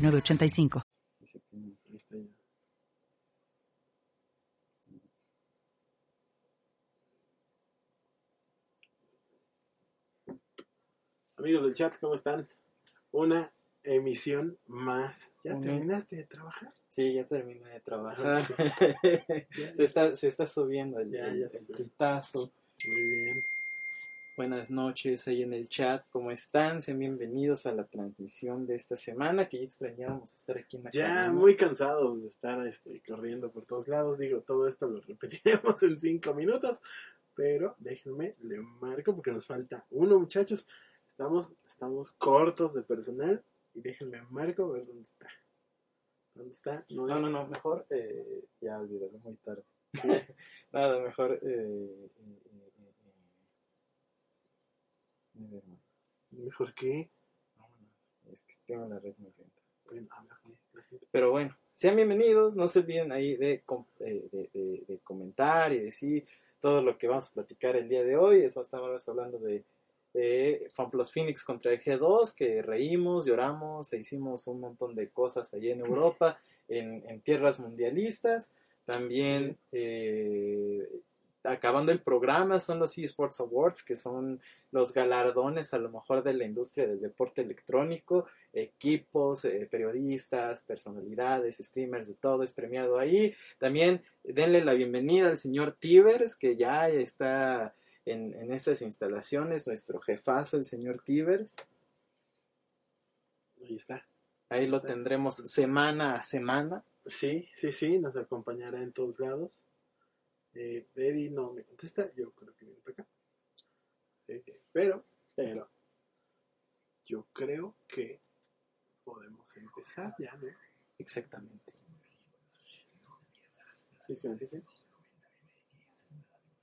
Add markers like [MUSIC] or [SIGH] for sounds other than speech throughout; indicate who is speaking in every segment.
Speaker 1: 906985.
Speaker 2: Amigos del chat, ¿cómo están? Una emisión más. ¿Ya terminaste de trabajar?
Speaker 3: Sí, ya terminé de trabajar.
Speaker 2: Ajá. [LAUGHS]
Speaker 3: se, está, se está subiendo el,
Speaker 2: Ya,
Speaker 3: el-
Speaker 2: ya
Speaker 3: el tuitazo.
Speaker 2: Muy bien.
Speaker 3: Buenas noches ahí en el chat. ¿Cómo están? Sean bienvenidos a la transmisión de esta semana, que ya extrañábamos estar aquí en la
Speaker 2: Ya muy cansados de estar este, corriendo por todos lados. Digo, todo esto lo repetiremos [LAUGHS] en cinco minutos. Pero déjenme, le marco porque nos falta uno, muchachos. Estamos, estamos cortos de personal. Y déjenme marco a ver dónde está. ¿Dónde está?
Speaker 3: No, no, no, mejor eh, ya olvídalo, muy tarde. [LAUGHS] Nada, mejor... Eh, eh, eh, eh, eh, Nevermind.
Speaker 2: Mejor
Speaker 3: es que tengo la red muy lenta.
Speaker 2: Bueno, habla con la gente.
Speaker 3: Pero bueno, sean bienvenidos, no se olviden ahí de, eh, de, de- de comentar y decir todo lo que vamos a platicar el día de hoy. Eso estamos hablando de, de FunPlus Phoenix contra el G2, que reímos, lloramos, e hicimos un montón de cosas allí en Europa, en, en tierras mundialistas. También eh, acabando el programa son los eSports Awards, que son los galardones a lo mejor de la industria del deporte electrónico equipos, eh, periodistas, personalidades, streamers, de todo es premiado ahí. También denle la bienvenida al señor Tivers, que ya está en, en estas instalaciones, nuestro jefazo, el señor Tivers.
Speaker 2: Ahí está.
Speaker 3: Ahí lo tendremos semana a semana.
Speaker 2: Sí, sí, sí, nos acompañará en todos lados. Eh, Eddie no me contesta, yo creo que viene para acá. Eh, pero, pero, yo creo que podemos empezar ya, ¿no?
Speaker 3: Exactamente.
Speaker 2: ¿Sí, que me?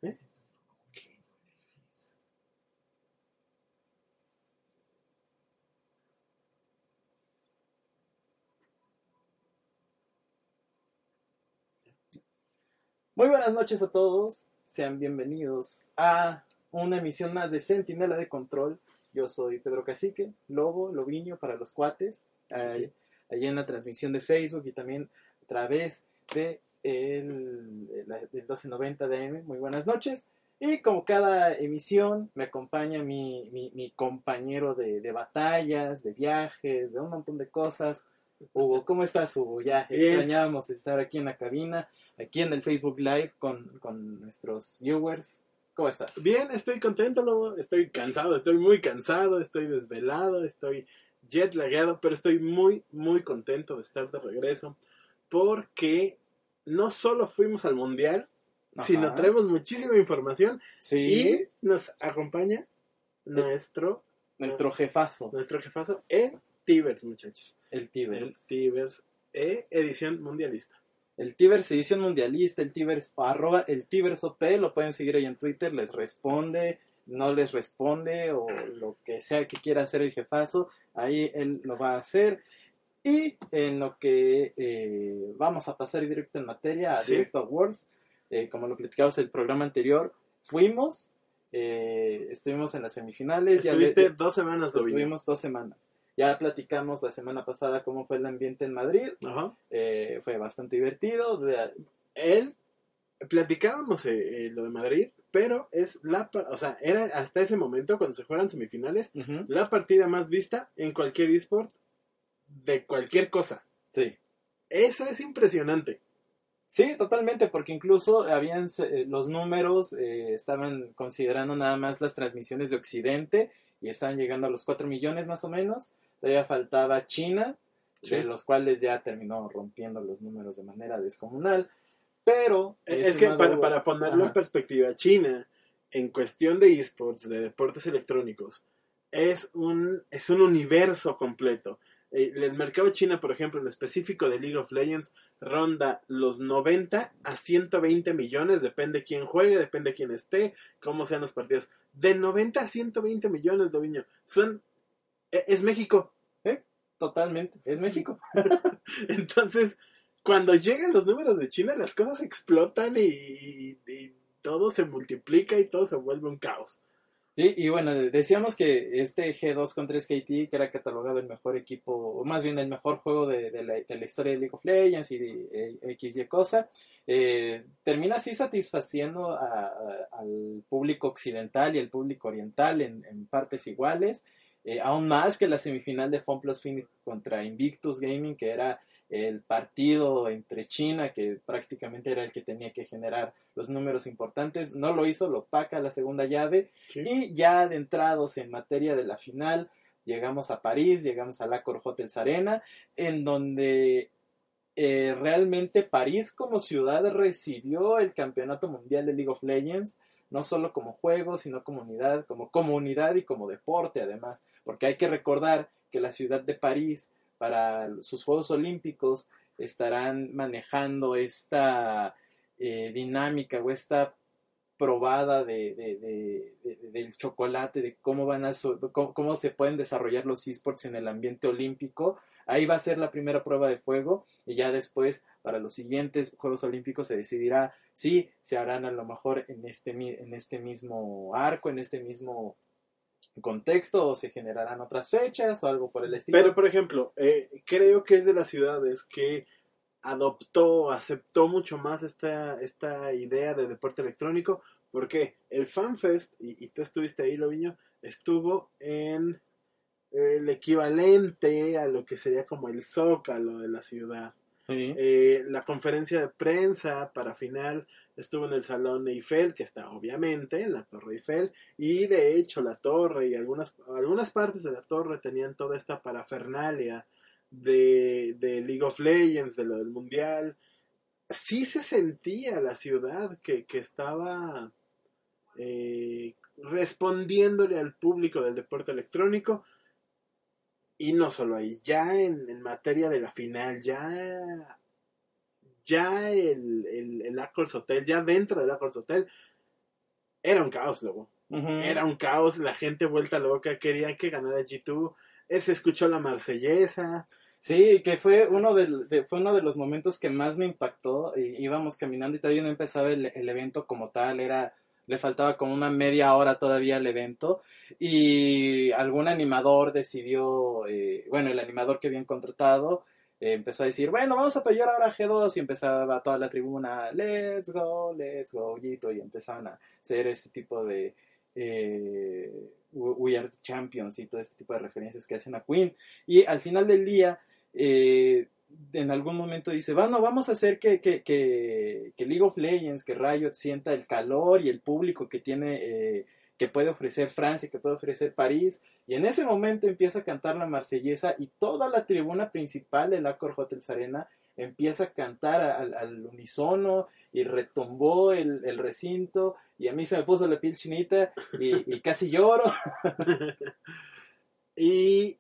Speaker 2: ¿Eh?
Speaker 3: Muy buenas noches a todos. Sean bienvenidos a una emisión más de Centinela de Control. Yo soy Pedro Cacique, Lobo, Lobiño para los cuates. Ahí en la transmisión de Facebook y también a través de el, la- del 1290 de AM. Muy buenas noches. Y como cada emisión, me acompaña mi, mi, mi compañero de, de batallas, de viajes, de un montón de cosas. Hugo, ¿cómo estás, Hugo? Ya
Speaker 2: Bien.
Speaker 3: extrañábamos estar aquí en la cabina, aquí en el Facebook Live con, con nuestros viewers. ¿Cómo estás?
Speaker 2: Bien, estoy contento, Lobo. Estoy cansado, estoy muy cansado, estoy desvelado, estoy jet lagueado, pero estoy muy, muy contento de estar de regreso porque no solo fuimos al mundial,
Speaker 3: Ajá.
Speaker 2: sino traemos muchísima información
Speaker 3: Sí,
Speaker 2: y nos acompaña nuestro,
Speaker 3: nuestro jefazo,
Speaker 2: nuestro jefazo, el Tibers, muchachos.
Speaker 3: el
Speaker 2: El
Speaker 3: Tivers.
Speaker 2: Tibers, e edición mundialista.
Speaker 3: El Tivers edición mundialista, el Tivers, o arroba el Tivers OP, lo pueden seguir ahí en Twitter, les responde, no les responde, o lo que sea que quiera hacer el jefazo, ahí él lo va a hacer. Y en lo que eh, vamos a pasar directo en materia, a
Speaker 2: Sí.
Speaker 3: Directo Awards, eh, como lo platicamos en el programa anterior, fuimos, eh, estuvimos en las semifinales, ya
Speaker 2: Estuviste
Speaker 3: le-
Speaker 2: dos semanas,
Speaker 3: estuvimos dos semanas. Ya platicamos la semana pasada cómo fue el ambiente en Madrid,
Speaker 2: Ajá.
Speaker 3: eh, fue bastante divertido.
Speaker 2: él platicábamos eh, eh, lo de Madrid, pero es la, o sea, era hasta ese momento cuando se juegan semifinales la partida más vista en cualquier esport de cualquier cosa.
Speaker 3: Sí.
Speaker 2: Eso es impresionante.
Speaker 3: Sí, totalmente, porque incluso habían eh, los números eh, estaban considerando nada más las transmisiones de Occidente y estaban llegando a los 4 millones más o menos. Todavía faltaba China,
Speaker 2: Sí.
Speaker 3: de los cuales ya terminó rompiendo los números de manera descomunal. Pero
Speaker 2: Es
Speaker 3: este
Speaker 2: que
Speaker 3: nuevo-
Speaker 2: para, para ponerlo en
Speaker 3: Ajá.
Speaker 2: perspectiva, China, en cuestión de esports, de deportes electrónicos, es un, es un universo completo. eh, el mercado chino, por ejemplo, en específico de League of Legends, ronda los 90 a 120 millones, depende quién juegue, depende quién esté, cómo sean los partidos. De 90 a 120 millones, Doviño. Son, e, es México.
Speaker 3: ¿Eh? Totalmente, es México. [LAUGHS]
Speaker 2: Entonces, cuando llegan los números de China, las cosas explotan y, y todo se multiplica y todo se vuelve un caos.
Speaker 3: Sí, y bueno, decíamos que este G2 contra SKT, que era catalogado el mejor equipo, o más bien el mejor juego de, la, historia de League of Legends y de, X y cosa, eh, termina así satisfaciendo al público occidental y al público oriental en, partes iguales, eh, aún más que la semifinal de FunPlus Phoenix contra Invictus Gaming, que era el partido entre China, que prácticamente era el que tenía que generar los números importantes, no lo hizo, lo paca la segunda llave. Y ya adentrados en materia de la final, llegamos a París, llegamos a la Hotels Arena, en donde eh, realmente París como ciudad recibió el campeonato mundial de League of Legends, no solo como juego, sino como unidad, como comunidad y como deporte además, porque hay que recordar que la ciudad de París para sus Juegos Olímpicos estarán manejando esta eh, dinámica o esta probada de, del chocolate, de cómo van a cómo, se pueden desarrollar los esports en el ambiente olímpico. Ahí va a ser la primera prueba de fuego y ya después para los siguientes Juegos Olímpicos se decidirá si se harán a lo mejor en este, en este mismo arco, en este mismo contexto o se generarán otras fechas o algo por el estilo.
Speaker 2: Pero, por ejemplo, eh, creo que es de las ciudades que adoptó, aceptó mucho más esta, esta idea de deporte electrónico, porque el FanFest, y, y tú estuviste ahí, Loviño, estuvo en el equivalente a lo que sería como el zócalo de la ciudad. Eh, la conferencia de prensa para final estuvo en el Salón Eiffel, que está obviamente en la Torre Eiffel, y de hecho la torre y algunas, algunas partes de la torre tenían toda esta parafernalia de, de League of Legends, de lo del Mundial. Sí se sentía la ciudad que, que estaba eh, respondiéndole al público del deporte electrónico, y no solo ahí, ya en, en materia de la final, ya ya el, el, el Hotel, ya dentro del Accords Hotel, era un caos, luego. Era un caos, la gente vuelta loca, quería que ganara G2, eh, se escuchó la marsellesa.
Speaker 3: Sí, que fue uno de, fue uno de los momentos que más me impactó. íbamos caminando y todavía no empezaba el, evento como tal, era le faltaba como una media hora todavía al evento y algún animador decidió, eh, bueno, el animador que habían contratado eh, empezó a decir, bueno, vamos a apoyar ahora a G2 y empezaba toda la tribuna, let's go, let's go, y empezaban a hacer este tipo de eh, We Are Champions y todo este tipo de referencias que hacen a Queen. Y al final del día, eh, en algún momento dice, bueno, vamos a hacer que, que, que, que, League of Legends, que Riot sienta el calor y el público que tiene que puede ofrecer Francia, que puede ofrecer París, y en ese momento empieza a cantar la marsellesa y toda la tribuna principal del Accor Hotels Arena empieza a cantar al, unisono y retumbó el, recinto y a mí se me puso la piel chinita y, casi lloro. [LAUGHS]
Speaker 2: y,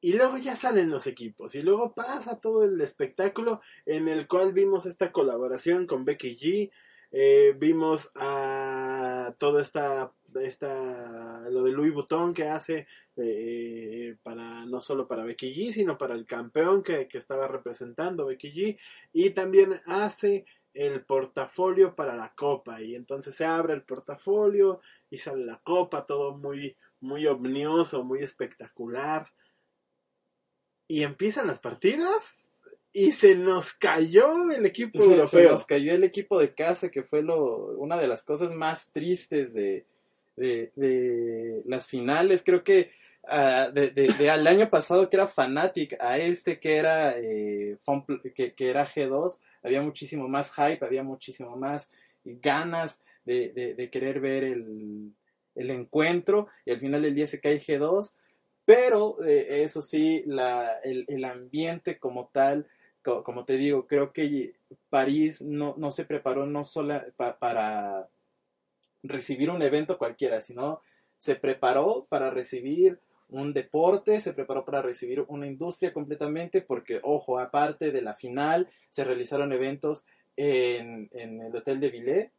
Speaker 2: y luego ya salen los equipos y luego pasa todo el espectáculo en el cual vimos esta colaboración con Becky G, eh, vimos a toda esta esta, lo de Louis Vuitton que hace eh, para no solo para Becky G, sino para el campeón que, estaba representando Becky G, y también hace el portafolio para la copa, y entonces se abre el portafolio y sale la copa, todo muy, muy omnioso, muy espectacular. Y empiezan las partidas y se nos cayó el equipo europeo. Se
Speaker 3: nos cayó el equipo de casa, que fue lo, una de las cosas más tristes de, de, las finales. Creo que uh, de, al año pasado que era Fanatic a este que era, eh, que, era G2, había muchísimo más hype, había muchísimo más ganas de, querer ver el, el, encuentro y al final del día se cae G2. Pero eh, eso sí, la, el, el, ambiente como tal, como te digo, creo que París no, no se preparó no solo para recibir un evento cualquiera, sino se preparó para recibir un deporte, se preparó para recibir una industria completamente, porque, ojo, aparte de la final, se realizaron eventos en, en el Hotel de Villet.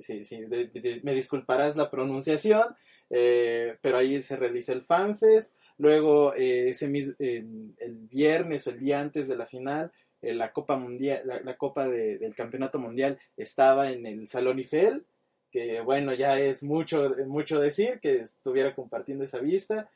Speaker 3: Sí, sí, de- me disculparás la pronunciación, eh, pero ahí se realiza el FanFest. Luego, eh, ese mis- el, viernes o el día antes de la final, eh, la Copa Mundial, la, Copa de- del Campeonato Mundial estaba en el Salón Eiffel, que bueno, ya es mucho, mucho decir que estuviera compartiendo esa vista.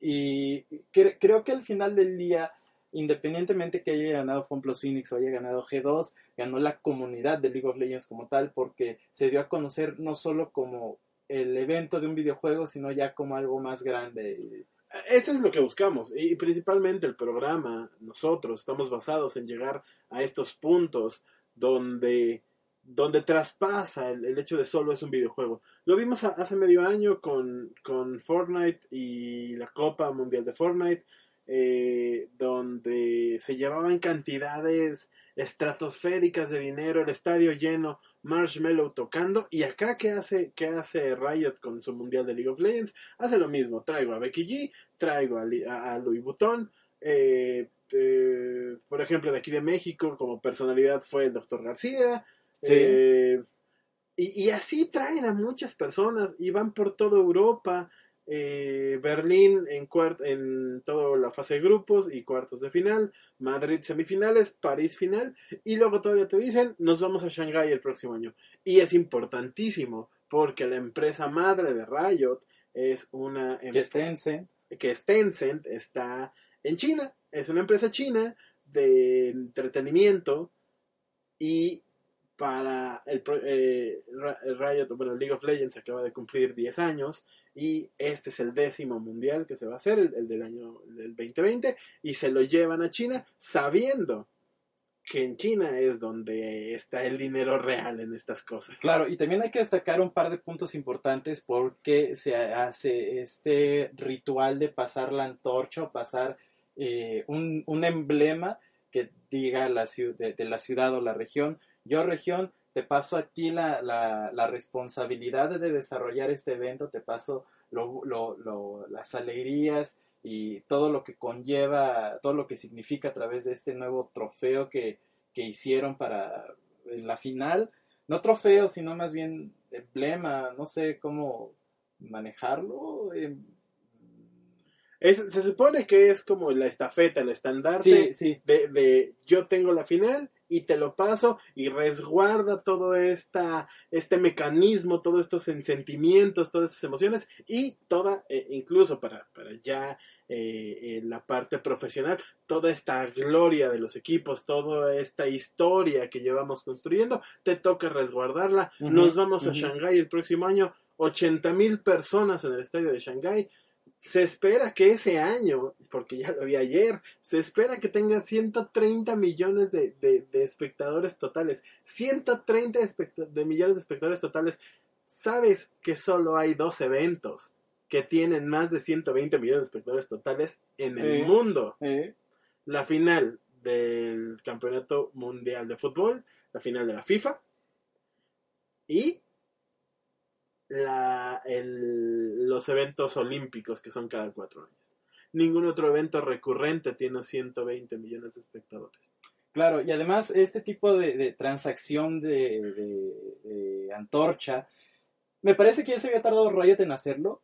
Speaker 3: Y cre- creo que al final del día, independientemente que haya ganado FunPlus Phoenix o haya ganado G2, ganó la comunidad de League of Legends como tal, porque se dio a conocer no solo como el evento de un videojuego, sino ya como algo más grande.
Speaker 2: Eso es lo que buscamos y principalmente el programa, nosotros estamos basados en llegar a estos puntos donde, donde traspasa el, hecho de solo es un videojuego. Lo vimos a- hace medio año con, con Fortnite y la Copa Mundial de Fortnite, eh, donde se llevaban cantidades estratosféricas de dinero, el estadio lleno, Marshmallow tocando, y acá ¿qué hace, qué hace Riot con su Mundial de League of Legends? Hace lo mismo, traigo a Becky G, traigo a, a- a Louis Vuitton, eh, eh, por ejemplo, de aquí de México, como personalidad fue el Dr. García,
Speaker 3: Sí.
Speaker 2: eh, y, y así traen a muchas personas y van por toda Europa, eh, Berlín en, en toda la fase de grupos y cuartos de final, Madrid semifinales, París final, y luego todavía te dicen, nos vamos a Shanghái el próximo año. Y es importantísimo, porque la empresa madre de Riot es una
Speaker 3: Que
Speaker 2: empresa
Speaker 3: esténse.
Speaker 2: que es Tencent, está en China. Es una empresa china de entretenimiento y para el, eh, bueno, League of Legends acaba de cumplir 10 años y este es el décimo mundial que se va a hacer, el, el del año del 2020, y se lo llevan a China sabiendo que en China es donde está el dinero real en estas cosas.
Speaker 3: Claro, y también hay que destacar un par de puntos importantes porque se hace este ritual de pasar la antorcha o pasar eh, un, emblema que diga la de, de la ciudad o la región. Yo, región, te paso a ti la, la, la responsabilidad de desarrollar este evento, te paso lo- lo- lo- las alegrías y todo lo que conlleva, todo lo que significa a través de este nuevo trofeo que, que hicieron para en la final no trofeo, sino más bien emblema, no sé cómo manejarlo. eh,
Speaker 2: Es- se supone que es como la estafeta, el estandarte
Speaker 3: Sí, sí,
Speaker 2: de, de yo tengo la final y te lo paso y resguarda todo esta, este mecanismo, todos estos sen- sentimientos, todas estas emociones y toda, eh, incluso para, para ya eh, en la parte profesional, toda esta gloria de los equipos, toda esta historia que llevamos construyendo, te toca resguardarla. Nos vamos a. Shanghái el próximo año, 80 mil personas en el estadio de Shanghái. Se espera que ese año, porque ya lo vi ayer, se espera que tenga 130 millones de, de- de espectadores totales. 130 especta- de millones de espectadores totales. Sabes que solo hay dos eventos que tienen más de 120 millones de espectadores totales en el mundo.
Speaker 3: eh,
Speaker 2: La final del Campeonato Mundial de Fútbol, la final de la FIFA y la, el- los eventos olímpicos que son cada cuatro años. Ningún otro evento recurrente tiene 120 millones de espectadores.
Speaker 3: claro, y además este tipo de, de transacción de, de- de antorcha, me parece que ya se había tardado Riot en hacerlo,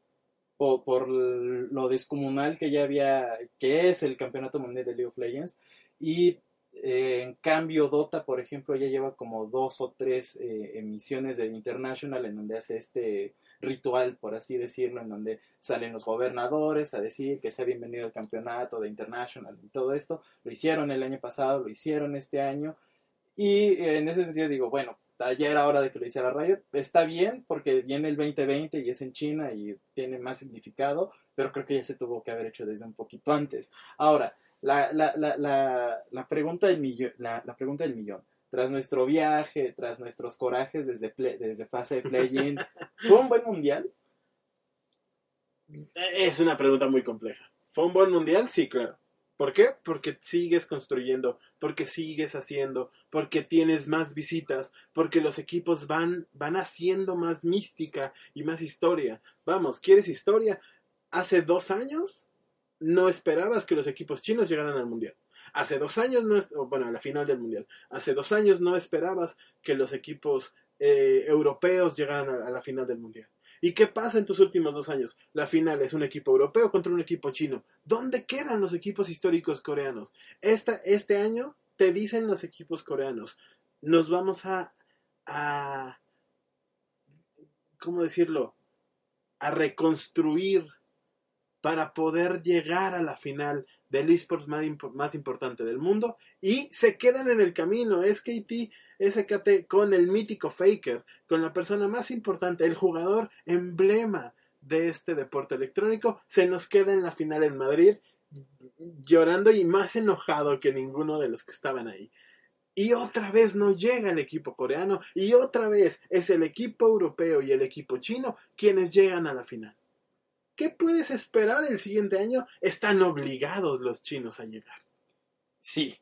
Speaker 3: por, por lo descomunal que ya había, que es el Campeonato Mundial de League of Legends, y eh, en cambio Dota, por ejemplo, ya lleva como dos o tres eh, emisiones de International en donde hace este ritual, por así decirlo, en donde salen los gobernadores a decir que sea bienvenido al campeonato de International y todo esto. Lo hicieron el año pasado, lo hicieron este año. Y eh, en ese sentido digo, bueno, ya era hora de que lo hiciera Riot. Está bien porque viene el 2020 y es en China y tiene más significado, pero creo que ya se tuvo que haber hecho desde un poquito antes. Ahora, la, la, la, la, pregunta, del millón, la, pregunta del millón. Tras nuestro viaje, tras nuestros corajes desde, desde fase de play-in, ¿fue un buen mundial?
Speaker 2: Es una pregunta muy compleja. ¿Fue un buen mundial? Sí, claro. ¿Por qué? Porque sigues construyendo, porque sigues haciendo, porque tienes más visitas, porque los equipos van, van haciendo más mística y más historia. Vamos, ¿quieres historia? Hace dos años no esperabas que los equipos chinos llegaran al mundial. Hace dos años, no bueno, a la final del mundial. Hace dos años no esperabas que los equipos eh, europeos llegaran a, a la final del mundial. ¿Y qué pasa en tus últimos dos años? La final es un equipo europeo contra un equipo chino. ¿Dónde quedan los equipos históricos coreanos? Esta, este año te dicen los equipos coreanos, nos vamos a, a ¿cómo decirlo? A reconstruir para poder llegar a la final del esports más, más importante del mundo y se quedan en el camino. SKT, SKT con el mítico Faker, con la persona más importante, el jugador emblema de este deporte electrónico, se nos queda en la final en Madrid llorando y más enojado que ninguno de los que estaban ahí. Y otra vez no llega el equipo coreano y otra vez es el equipo europeo y el equipo chino quienes llegan a la final. ¿Qué puedes esperar el siguiente año? Están obligados los chinos a llegar.
Speaker 3: Sí.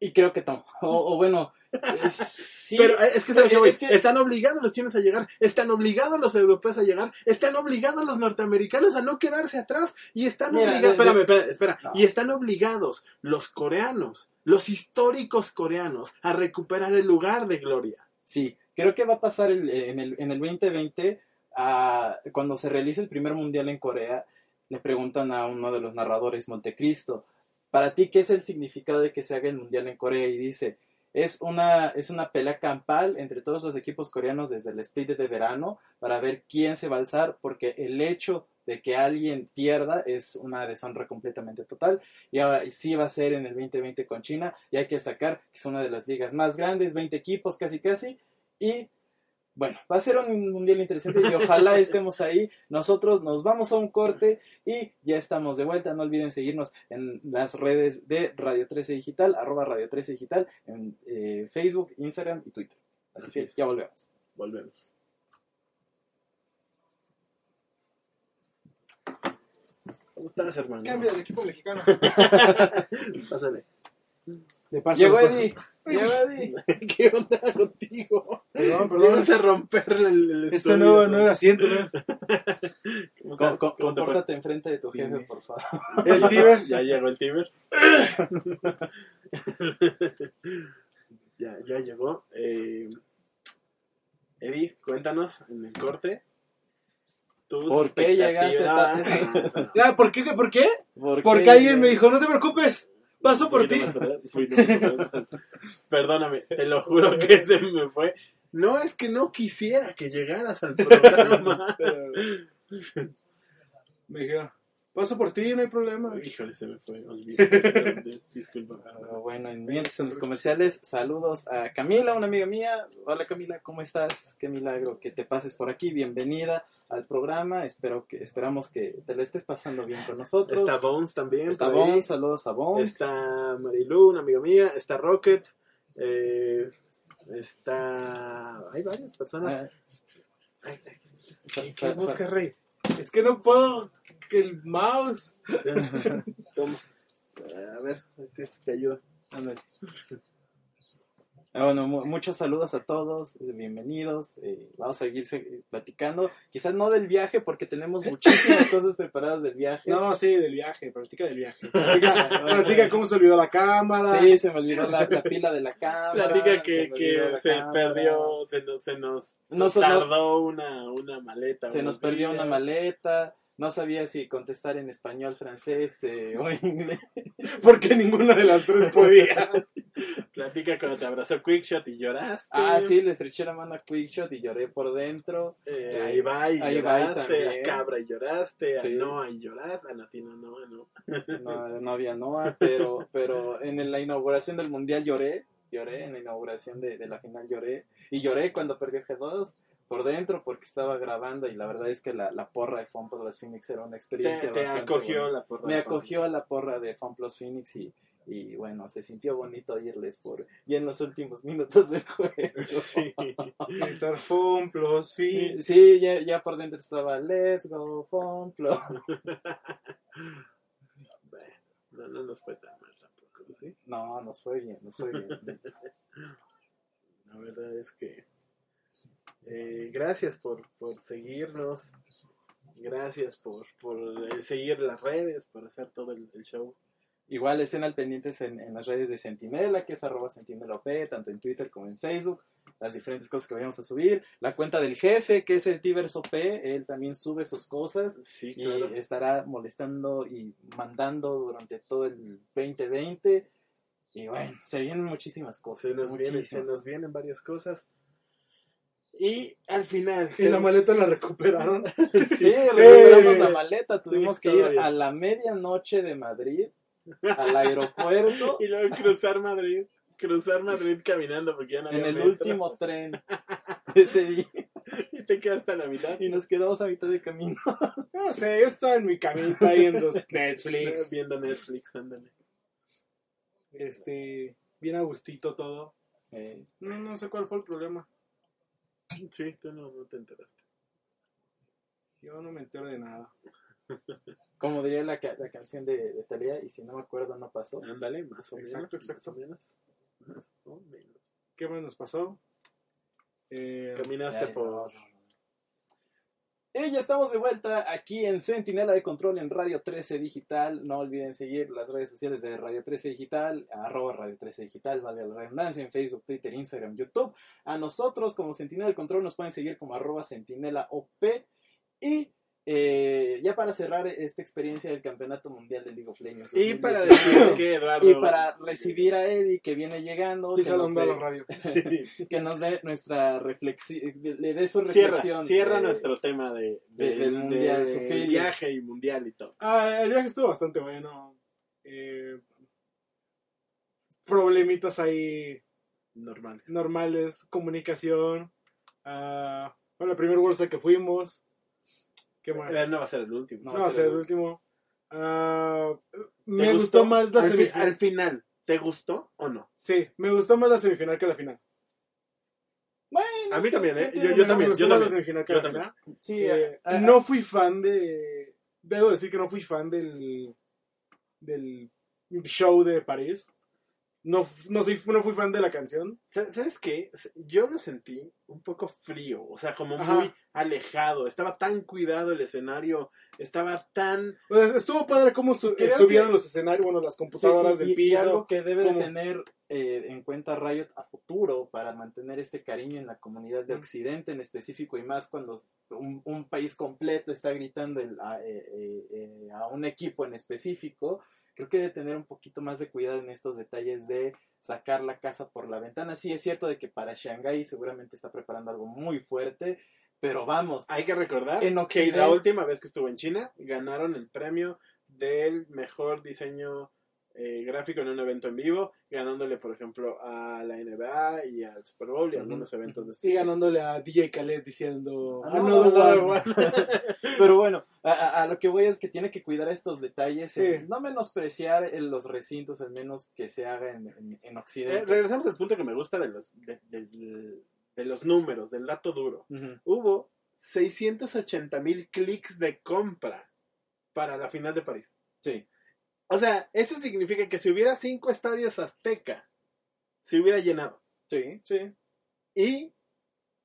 Speaker 3: Y creo que no. O, o bueno, eh, [LAUGHS] sí.
Speaker 2: Pero eh, es que, es que voy.
Speaker 3: es que-
Speaker 2: están obligados los chinos a llegar, están obligados los europeos a llegar, están obligados los norteamericanos a no quedarse atrás y están obligados,
Speaker 3: desde-
Speaker 2: espérame, espera, espera.
Speaker 3: No.
Speaker 2: y están obligados los coreanos, los históricos coreanos a recuperar el lugar de gloria.
Speaker 3: Sí, creo que va a pasar el- en, el, en el 2020, cuando se realice el primer mundial en Corea, le preguntan a uno de los narradores, Montecristo, para ti, ¿qué es el significado de que se haga el mundial en Corea? Y dice, es una, es una pelea campal entre todos los equipos coreanos desde el split de verano para ver quién se va a alzar, porque el hecho de que alguien pierda es una deshonra completamente total. Y ahora sí va a ser en el 2020 con China, y hay que destacar que es una de las ligas más grandes, 20 equipos casi casi, y bueno, va a ser un mundial interesante y ojalá [LAUGHS] estemos ahí. Nosotros nos vamos a un corte y ya estamos de vuelta. No olviden seguirnos en las redes de Radio 13 Digital, arroba Radio 13 Digital, en eh, Facebook, Instagram y Twitter. Así,
Speaker 2: Así
Speaker 3: que
Speaker 2: es.
Speaker 3: ya volvemos.
Speaker 2: Volvemos. ¿Cómo estás, hermano?
Speaker 4: Cambio del equipo mexicano. [LAUGHS]
Speaker 2: Pásale.
Speaker 4: De paso,
Speaker 3: llegó Eddie. [LAUGHS]
Speaker 2: ¿Qué onda contigo?
Speaker 4: Perdón, perdón.
Speaker 2: Ibas a romper el, el
Speaker 4: Este
Speaker 2: estudio,
Speaker 4: nuevo,
Speaker 2: ¿no?
Speaker 4: nuevo asiento, ¿no? [LAUGHS]
Speaker 3: Compórtate enfrente de tu jefe, por favor. [LAUGHS]
Speaker 4: El Tibers.
Speaker 2: Ya llegó el Tibers. ya, ya llegó. Eh, Eddie, cuéntanos en el corte.
Speaker 3: ¿Por qué llegaste
Speaker 2: Ah,
Speaker 4: ¿por qué? ¿Por qué?
Speaker 3: ¿Por
Speaker 4: Porque alguien me dijo, no te preocupes, paso por ti. [LAUGHS]
Speaker 2: Perdóname, te lo juro que se me fue. No es que no quisiera que llegaras al programa. [LAUGHS]
Speaker 4: Me dijeron, paso por ti, no hay problema. [LAUGHS]
Speaker 2: Híjole, se me fue. olvidé. [LAUGHS] Disculpa.
Speaker 3: Pero bueno, en mientras en los comerciales, saludos a Camila, una amiga mía. Hola Camila, ¿cómo estás? Qué milagro que te pases por aquí. Bienvenida al programa. Espero que esperamos que te lo estés pasando bien con nosotros.
Speaker 2: Está Bones también.
Speaker 3: Está. Bones, saludos a Bones.
Speaker 2: Está Marilu, una amiga mía. Está Rocket. eh, está. Hay varias personas.
Speaker 3: Ah,
Speaker 2: Ay, ay, ¿Qué Rey?
Speaker 4: Es que no puedo, que el mouse. [LAUGHS]
Speaker 2: Toma. A ver, te, ayudo.
Speaker 3: ándale. Ah, Bueno, mu- muchos saludos a todos, eh, bienvenidos. eh, vamos a seguir se- platicando, quizás no del viaje, porque tenemos muchísimas [LAUGHS] cosas preparadas del viaje.
Speaker 4: No, sí, del viaje, practica del viaje. [LAUGHS] Platica, platica cómo se olvidó la cámara.
Speaker 3: Sí, se me olvidó la, la pila de la cámara.
Speaker 2: Platica
Speaker 3: se
Speaker 2: que,
Speaker 3: me
Speaker 2: que se
Speaker 3: cámara.
Speaker 2: perdió, se nos, se nos
Speaker 3: No so-
Speaker 2: tardó una, una maleta.
Speaker 3: Se nos perdió
Speaker 2: días.
Speaker 3: una maleta. No sabía si contestar en español, francés eh, o inglés. [LAUGHS]
Speaker 4: Porque ninguna de las tres podía.
Speaker 2: Platica cuando te abrazó Quickshot y lloraste.
Speaker 3: Ah, sí, le estreché la mano a Quickshot y lloré por dentro.
Speaker 2: Eh, ahí va y
Speaker 3: Ahí va y
Speaker 2: lloraste, a Cabra y lloraste,
Speaker 3: Sí.
Speaker 2: a Noah y lloraste, a Natino no, no.
Speaker 3: No, no había Noah, pero, pero en la inauguración del Mundial lloré. Lloré, en la inauguración de, de la final lloré. Y lloré cuando perdió G2 por dentro porque estaba grabando y la verdad es que la, la porra de Fun Plus Phoenix era una
Speaker 2: Te,
Speaker 3: experiencia
Speaker 2: te
Speaker 3: bastante
Speaker 2: acogió
Speaker 3: buena.
Speaker 2: la porra.
Speaker 3: Me acogió a la porra de Fun Plus Phoenix y, y bueno, se sintió bonito oírles por y en los últimos minutos del juego. [LAUGHS]
Speaker 2: Sí. [LAUGHS]
Speaker 4: Fum, plus fin.
Speaker 3: Sí, ya, ya por dentro estaba Let's Go Fun Plus. [LAUGHS]
Speaker 2: No, no nos fue tan mal tampoco, ¿sí?
Speaker 3: No, nos fue bien, nos fue bien.
Speaker 2: La verdad es que eh, gracias por, por seguirnos. Gracias por, por eh, seguir las redes, por hacer todo el, el show.
Speaker 3: Igual estén al pendientes en, en las redes de Sentinela, que es arroba sentinelop, tanto en Twitter como en Facebook, las diferentes cosas que vayamos a subir. La cuenta del jefe, que es el OP, él también sube sus cosas
Speaker 2: Sí,
Speaker 3: y
Speaker 2: claro.
Speaker 3: estará molestando y mandando durante todo el 2020. Y bueno, se vienen muchísimas cosas.
Speaker 2: Se nos, vienen, se nos vienen varias cosas. Y al final.
Speaker 4: Y la maleta la recuperaron. [LAUGHS]
Speaker 3: Sí, recuperamos la maleta, tuvimos
Speaker 2: Sí,
Speaker 3: que ir a la medianoche de Madrid al aeropuerto [LAUGHS]
Speaker 2: Y luego cruzar Madrid. Cruzar Madrid caminando porque ya no
Speaker 3: en
Speaker 2: había
Speaker 3: el
Speaker 2: metro.
Speaker 3: último tren de [LAUGHS] ese día
Speaker 2: Y te quedaste a la mitad.
Speaker 3: y nos quedamos a mitad de camino.
Speaker 4: No sé, yo estaba en mi camita ahí en los Netflix.
Speaker 2: Viendo Netflix, ándale.
Speaker 4: Este, bien a gustito todo.
Speaker 3: Eh,
Speaker 4: No, no sé cuál fue el problema.
Speaker 2: Sí, tú no, no te enteraste.
Speaker 4: Yo no me entero de nada. [LAUGHS]
Speaker 3: como diría la, ca- la canción de, de Thalía, y si no me acuerdo no pasó.
Speaker 2: Ándale, más o
Speaker 4: Exacto,
Speaker 2: menos.
Speaker 4: exacto.
Speaker 2: Más o menos. Más o menos.
Speaker 4: ¿Qué más nos pasó? Eh,
Speaker 2: Caminaste
Speaker 3: Ya,
Speaker 2: por.
Speaker 3: no, no, no. Y ya estamos de vuelta aquí en Centinela de Control en Radio 13 Digital. No olviden seguir las redes sociales de Radio 13 Digital, arroba Radio 13 Digital, vale la redundancia, en Facebook, Twitter, Instagram, YouTube. A nosotros como Centinela de Control nos pueden seguir como arroba Centinela OP. Y eh, ya para cerrar esta experiencia del Campeonato Mundial de League of Legends.
Speaker 2: Y para
Speaker 3: 2019,
Speaker 2: decir que Eduardo.
Speaker 3: y para recibir a Eddie que viene llegando,
Speaker 4: sí,
Speaker 3: que, nos dé,
Speaker 4: la radio. [LAUGHS]
Speaker 2: Sí.
Speaker 3: que nos dé nuestra reflexión, le dé su
Speaker 2: Cierra,
Speaker 3: reflexión.
Speaker 2: cierra
Speaker 3: de-
Speaker 2: nuestro tema de, de-
Speaker 3: de- del
Speaker 2: de-
Speaker 3: mundial,
Speaker 2: de
Speaker 3: su feeling.
Speaker 2: viaje y mundial y todo.
Speaker 4: Ah, el viaje estuvo bastante bueno. Eh, problemitas ahí
Speaker 2: Normal.
Speaker 4: normales, comunicación. Ah, fue la primera bolsa que fuimos. ¿Qué más?
Speaker 2: Eh, No va a ser el último.
Speaker 3: No,
Speaker 4: No, va a ser el último. Ah,
Speaker 2: ¿Te
Speaker 4: me gustó, más la
Speaker 2: al, fi-
Speaker 4: semifinal.
Speaker 2: al final, ¿te gustó o no?
Speaker 4: Sí, me gustó más la semifinal que la final.
Speaker 3: Bueno,
Speaker 2: A mí también, ¿eh? Yo, yo
Speaker 4: Me
Speaker 2: también,
Speaker 4: gustó
Speaker 2: yo
Speaker 4: más la
Speaker 2: también.
Speaker 4: semifinal que
Speaker 2: Yo
Speaker 4: la
Speaker 2: también.
Speaker 4: final.
Speaker 3: sí,
Speaker 4: Eh,
Speaker 3: ah,
Speaker 4: no fui fan de. Debo decir que no fui fan del. del show de París. No, no, soy, no fui fan de la canción.
Speaker 2: Sa- ¿Sabes qué? Yo lo sentí un poco frío, o sea, como
Speaker 4: Ajá.
Speaker 2: muy alejado. Estaba tan cuidado el escenario, estaba tan...
Speaker 4: Estuvo padre cómo su-
Speaker 3: Creo
Speaker 4: eh, subieron
Speaker 3: que-
Speaker 4: los escenarios, bueno, las
Speaker 3: sí,
Speaker 4: computadoras
Speaker 3: y-
Speaker 4: del
Speaker 3: y- y
Speaker 4: piso.
Speaker 3: algo que debe de tener eh, en cuenta Riot a futuro para mantener este cariño en la comunidad de. Occidente en específico y más cuando un, un país completo está gritando el- a, eh, eh, eh, a un equipo en específico, creo que debe tener un poquito más de cuidado en estos detalles de sacar la casa por la ventana. Sí, es cierto de que para Shanghai seguramente está preparando algo muy fuerte, pero vamos,
Speaker 2: Hay que recordar
Speaker 3: En
Speaker 2: que
Speaker 3: Occidente-
Speaker 2: la última vez que estuvo en China ganaron el premio del mejor diseño eh, gráfico en un evento en vivo, ganándole, por ejemplo, a la NBA y al Super Bowl y a algunos eventos de
Speaker 4: Y
Speaker 2: este
Speaker 4: ganándole a DJ Khaled diciendo
Speaker 3: Ah, no,
Speaker 4: one".
Speaker 3: another [LAUGHS] Pero bueno, a, lo que voy es que tiene que cuidar estos detalles,
Speaker 4: Sí.
Speaker 3: no menospreciar en los recintos, al menos que se haga en, en- en
Speaker 2: Eh,
Speaker 3: Occidente.
Speaker 2: regresamos al punto que me gusta de los, de, los números, del dato duro.
Speaker 3: Ujú.
Speaker 2: Hubo 680 mil clics de compra para la final de París.
Speaker 3: Sí,
Speaker 2: O sea, eso significa que si hubiera cinco estadios Azteca, se hubiera llenado.
Speaker 3: sí.
Speaker 4: Sí.
Speaker 2: Y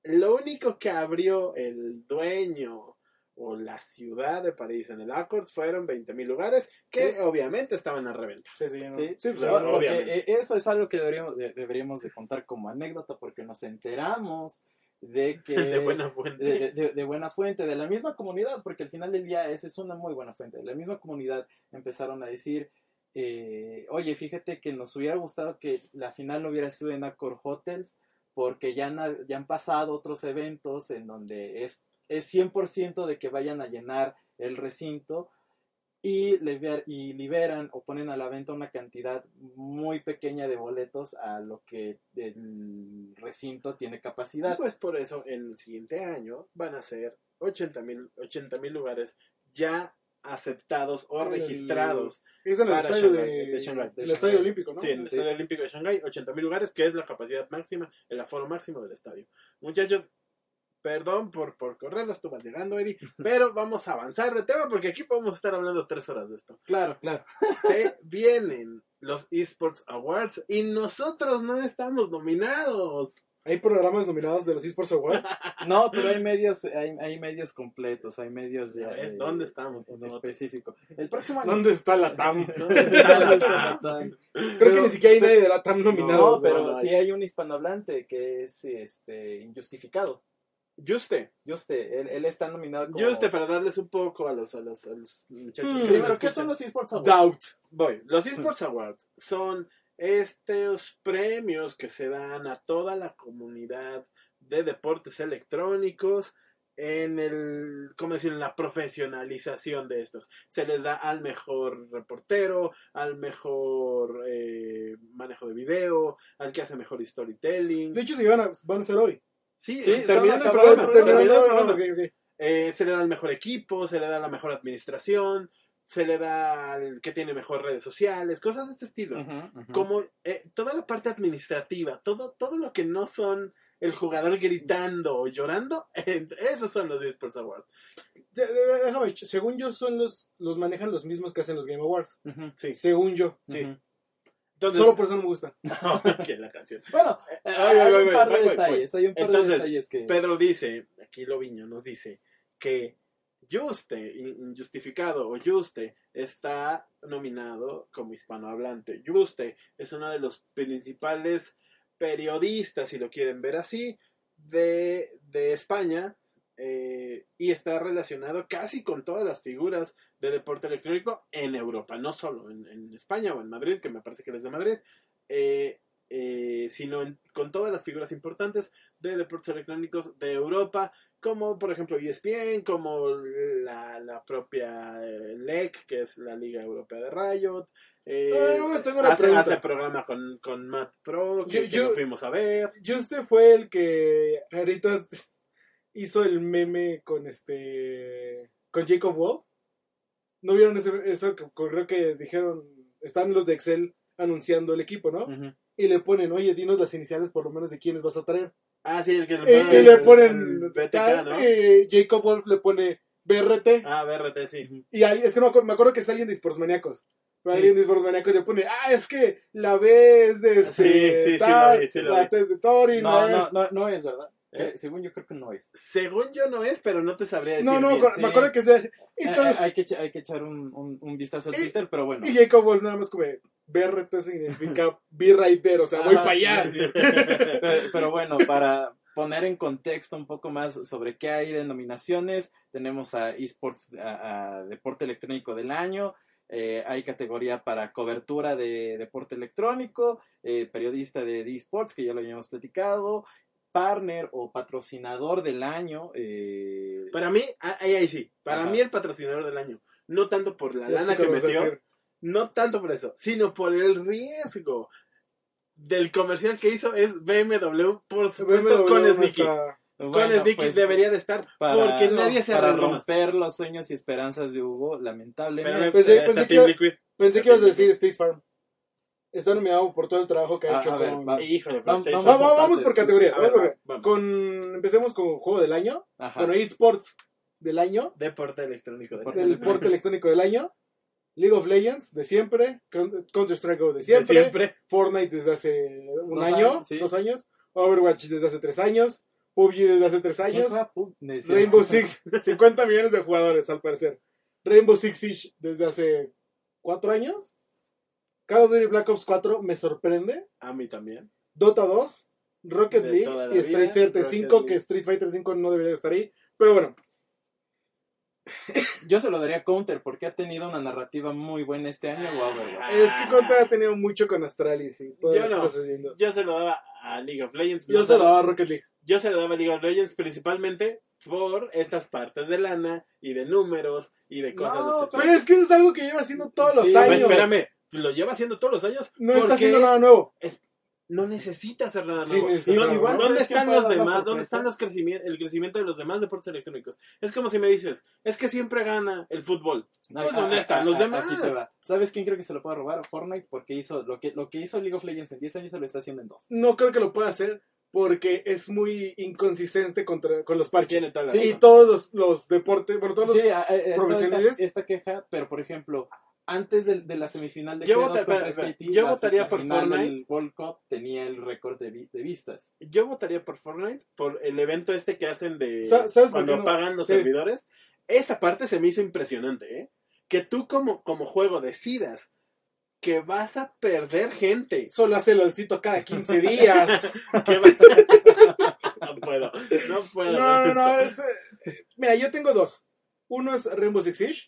Speaker 2: lo único que abrió el dueño o la ciudad de París en el Accords fueron 20 mil lugares que obviamente estaban a reventa.
Speaker 4: Sí, sí, no.
Speaker 3: Sí,
Speaker 4: Sí, pues,
Speaker 3: porque,
Speaker 2: obviamente.
Speaker 3: eh, eso es algo que deberíamos de, deberíamos de contar como anécdota porque nos enteramos [LAUGHS] de que
Speaker 2: de buena fuente.
Speaker 3: de, de- de buena fuente, de la misma comunidad, porque al final del día esa es una muy buena fuente. De la misma comunidad empezaron a decir, eh, oye, fíjate que nos hubiera gustado que la final no hubiera sido en Accor Hotels, porque ya han, ya han pasado otros eventos en donde es, es 100% de que vayan a llenar el recinto y, liber- y liberan o ponen a la venta una cantidad muy pequeña de boletos a lo que el recinto tiene capacidad.
Speaker 2: pues por eso el siguiente año van a ser 80 mil 80 mil lugares ya aceptados o
Speaker 4: El-
Speaker 2: registrados.
Speaker 4: Es en el
Speaker 2: Para
Speaker 4: estadio
Speaker 2: Shanghái,
Speaker 4: de,
Speaker 2: de Shanghái.
Speaker 4: el
Speaker 3: De
Speaker 4: estadio
Speaker 3: Shanghái.
Speaker 4: olímpico, ¿no?
Speaker 2: Sí, en el
Speaker 3: Sí.
Speaker 2: Estadio Olímpico de Shanghái, 80 mil lugares, que es la capacidad máxima, el aforo máximo del estadio. Muchachos, perdón por, por correrlos, tú vas llegando, Eddie, pero vamos a avanzar de tema porque aquí podemos estar hablando tres horas de esto.
Speaker 3: Claro, claro.
Speaker 2: Se vienen los eSports Awards y nosotros no estamos nominados.
Speaker 4: Hay programas nominados de los eSports Awards. [LAUGHS]
Speaker 3: No, pero hay medios, hay, hay medios completos, hay medios de,
Speaker 2: ¿dónde estamos
Speaker 3: en
Speaker 2: nosotros?
Speaker 3: específico. El próximo año.
Speaker 4: ¿Dónde está la [LAUGHS] TAM?
Speaker 2: ¿Dónde [LAUGHS] está la
Speaker 3: ¿Dónde
Speaker 2: TAM?
Speaker 3: está la-
Speaker 4: Creo
Speaker 3: Pero-
Speaker 4: que ni siquiera hay nadie de la TAM nominado.
Speaker 3: No, pero
Speaker 2: no
Speaker 3: sí
Speaker 2: hay.
Speaker 3: hay un hispanohablante que es este injustificado.
Speaker 2: Juste,
Speaker 3: Juste, él, él está nominado como...
Speaker 2: Juste para darles un poco a los, a los, a los muchachos.
Speaker 4: Hmm.
Speaker 2: que
Speaker 3: Primero, ¿qué son los eSports Awards?
Speaker 4: Doubt.
Speaker 2: Voy. Los eSports Awards son estos premios que se dan a toda la comunidad de deportes electrónicos en el, ¿cómo decir? En la profesionalización de estos. Se les da al mejor reportero, al mejor eh, manejo de video, al que hace mejor storytelling.
Speaker 4: De hecho, se van a, van a ser hoy.
Speaker 2: Sí,
Speaker 3: Sí,
Speaker 2: eh,
Speaker 4: Terminando el programa.
Speaker 3: el
Speaker 4: Terminando el
Speaker 2: el
Speaker 4: programa.
Speaker 2: Eh, se le da al mejor equipo, se le da la mejor administración, se le da al que tiene mejor redes sociales, cosas de este estilo. Como eh, toda la parte administrativa, todo, todo lo que no son el jugador gritando o llorando, [LAUGHS] esos son los eSports Awards.
Speaker 4: Déjame, según yo, son los, los manejan los mismos que hacen los Game Awards.
Speaker 2: Sí,
Speaker 4: Según yo.
Speaker 2: sí. Entonces,
Speaker 4: Solo por eso no me gustan.
Speaker 2: que [LAUGHS] la canción.
Speaker 3: Bueno,
Speaker 2: Ay,
Speaker 3: hay
Speaker 2: ay,
Speaker 3: un par
Speaker 2: ay,
Speaker 3: de detalles, hay un par
Speaker 2: Entonces,
Speaker 3: de detalles que...
Speaker 2: Pedro dice, aquí Loviño nos dice, que Juste, in- Injustificado o Juste, está nominado como hispanohablante. Juste es uno de los principales periodistas, si lo quieren ver así, de, de España. Eh, y está relacionado casi con todas las figuras de deporte electrónico en Europa, no solo en, en España o en Madrid, que me parece que él es de Madrid, eh, eh, sino en- con todas las figuras importantes de deportes electrónicos de Europa, como por ejemplo ESPN, como la, la propia LEC, que es la Liga Europea de Riot. eh,
Speaker 4: Eh, tengo una
Speaker 2: hace,
Speaker 4: pregunta.
Speaker 2: hace programa con, con Matt Pro, que,
Speaker 4: Yo-
Speaker 2: que
Speaker 4: yo-
Speaker 2: lo fuimos a ver.
Speaker 4: Juste fue el que ahorita hizo el meme con este. con Jacob Wald. ¿No vieron ese- eso que ocurrió que dijeron. Están los de Excel anunciando el equipo, ¿no? Y le ponen, oye, dinos las iniciales por lo menos de quiénes vas a traer.
Speaker 2: Ah, sí, el que
Speaker 4: Y, y le ponen.
Speaker 2: BTK,
Speaker 4: tal,
Speaker 2: ¿no?
Speaker 4: y Jacob Wolf le pone BRT.
Speaker 2: Ah, BRT, sí.
Speaker 4: Y ahí- es que no me acuerdo, me acuerdo que es alguien de Sports Maníacos. Pero
Speaker 2: Sí.
Speaker 4: alguien de Sports Maníacos le pone, ah, es que la B es de este.
Speaker 2: Sí, sí, sí,
Speaker 4: tal,
Speaker 2: lo vi, sí, lo
Speaker 4: la
Speaker 2: vi.
Speaker 4: T es de Tori,
Speaker 3: No,
Speaker 4: es-
Speaker 3: no, no, no es, ¿verdad?
Speaker 2: ¿Eh?
Speaker 3: Según yo creo que no es.
Speaker 2: Según yo no es, pero no te sabría decir.
Speaker 4: No, no,
Speaker 2: bien.
Speaker 4: me acuerdo que sea.
Speaker 3: Eh,
Speaker 4: Entonces,
Speaker 3: hay, que, hay que echar un, un, un vistazo
Speaker 4: Y-
Speaker 3: Twitter, pero bueno.
Speaker 4: y Jacob Wolf nada más como, BRT significa be right there, o sea, voy para allá. [LAUGHS]
Speaker 3: pero, pero bueno, para poner en contexto un poco más sobre qué hay de nominaciones, tenemos a esports, a, a deporte electrónico del año, eh, hay categoría para cobertura de deporte electrónico, eh, periodista de esports, que ya lo habíamos platicado, partner o patrocinador del año. eh,
Speaker 2: Para mí, ah, ahí, ahí sí. Para
Speaker 3: Ajá.
Speaker 2: mí, el patrocinador del año. No tanto por la lana que metió, no tanto por eso, sino por el riesgo del comercial que hizo es BMW, por supuesto,
Speaker 4: BMW
Speaker 2: con Sneaky.
Speaker 4: está-
Speaker 2: Con
Speaker 3: bueno,
Speaker 2: Sneaky
Speaker 3: pues,
Speaker 2: debería de estar,
Speaker 3: para-
Speaker 2: porque nadie se
Speaker 3: para
Speaker 2: más.
Speaker 3: romper los sueños y esperanzas de Hugo, lamentablemente.
Speaker 4: Pensé-
Speaker 2: está
Speaker 4: pensé que. Pensé que ibas a decir State Farm. Está nominado por todo el trabajo que ha
Speaker 3: Ah,
Speaker 4: hecho
Speaker 3: a ver,
Speaker 4: con...
Speaker 3: va-
Speaker 2: Híjole, pero
Speaker 3: Vamos-
Speaker 4: Va- va-
Speaker 3: por
Speaker 4: vamos
Speaker 3: partes.
Speaker 4: por categoría.
Speaker 2: A ver,
Speaker 4: vamos por-
Speaker 2: va, vamos.
Speaker 4: con, empecemos con Juego del Año.
Speaker 3: Ajá.
Speaker 4: Bueno, eSports del año.
Speaker 2: Deporte electrónico. de-
Speaker 3: Deporte
Speaker 4: El deporte electrónico del año. League of Legends de siempre. Counter-Strike Go de
Speaker 2: de
Speaker 4: siempre. Fortnite desde hace un
Speaker 3: Dos
Speaker 4: año,
Speaker 3: años, sí.
Speaker 4: dos años. Overwatch desde hace tres años. PUBG desde hace tres
Speaker 3: ¿Quién
Speaker 4: años. Rainbow Six, [LAUGHS] 50 millones de jugadores al parecer. Rainbow Six Siege desde hace cuatro años. Call of Duty Black Ops 4 me sorprende.
Speaker 2: A mí también.
Speaker 4: Dota 2, Rocket
Speaker 2: De
Speaker 4: League y Street
Speaker 2: vida,
Speaker 4: Fighter
Speaker 2: Rocket
Speaker 4: 5,
Speaker 2: League.
Speaker 4: que Street Fighter 5 no debería estar ahí. Pero bueno,
Speaker 3: Yo se lo daría a Counter porque ha tenido una narrativa muy buena este año. Overwatch.
Speaker 4: es que Contra ha tenido mucho con Astralis y todo
Speaker 2: Yo
Speaker 4: lo que
Speaker 2: no.
Speaker 4: está sucediendo.
Speaker 2: Yo se lo daba a League of Legends.
Speaker 4: Yo
Speaker 2: no
Speaker 4: se lo daba a Rocket League.
Speaker 2: Yo se lo daba a League of Legends principalmente por estas partes de lana y de números y de cosas
Speaker 3: No,
Speaker 2: de este
Speaker 4: Pero es que eso es algo que lleva haciendo todos los
Speaker 3: Sí,
Speaker 4: años.
Speaker 2: espérame, lo lleva haciendo todos los años.
Speaker 4: No está haciendo nada nuevo.
Speaker 2: No necesita hacer nada
Speaker 4: Sí,
Speaker 2: nuevo.
Speaker 4: necesita
Speaker 2: No, igual, ¿Dónde
Speaker 3: nuevo. ¿Sabes quién
Speaker 2: están los demás? ¿Dónde están los crecimientos, el crecimiento de los demás deportes electrónicos? Es como si me dices, es que siempre gana el fútbol.
Speaker 3: No,
Speaker 2: Pues, ¿dónde
Speaker 3: a-
Speaker 2: están
Speaker 3: a-
Speaker 2: los
Speaker 3: a-
Speaker 2: demás?
Speaker 3: aquí te va. ¿Sabes quién creo que se lo puede robar? Fortnite porque hizo lo que, lo que hizo League of Legends en 10 años se lo está haciendo en 2.
Speaker 4: No creo que lo pueda hacer porque es muy inconsistente contra, con los parches. Sí, y todos los, los deportes, bueno, todos los...
Speaker 3: Sí,
Speaker 4: profesionales.
Speaker 3: Esta, esta queja, pero por ejemplo, antes de, de la semifinal de
Speaker 2: Yo
Speaker 3: G2
Speaker 2: vota-
Speaker 3: contra
Speaker 2: espera,
Speaker 3: SKT,
Speaker 2: espera. Yo
Speaker 3: la-
Speaker 2: votaría
Speaker 3: la
Speaker 2: por
Speaker 3: final
Speaker 2: Fortnite.
Speaker 3: del World Cup tenía el récord de, vi- de vistas.
Speaker 2: Yo votaría por Fortnite, por el evento este que hacen de
Speaker 4: Sa- ¿sabes
Speaker 2: cuando
Speaker 4: qué no?
Speaker 2: apagan los
Speaker 4: Sí.
Speaker 2: servidores. Esa parte se me hizo impresionante, ¿eh? Que tú como, como juego decidas que vas a perder gente.
Speaker 4: Solo hace LOLcito cada 15 [LAUGHS] días.
Speaker 2: Que vas a- [LAUGHS] no puedo, no puedo.
Speaker 4: No, no, no. es, eh, mira, yo tengo dos. Uno es Rainbow Six Siege,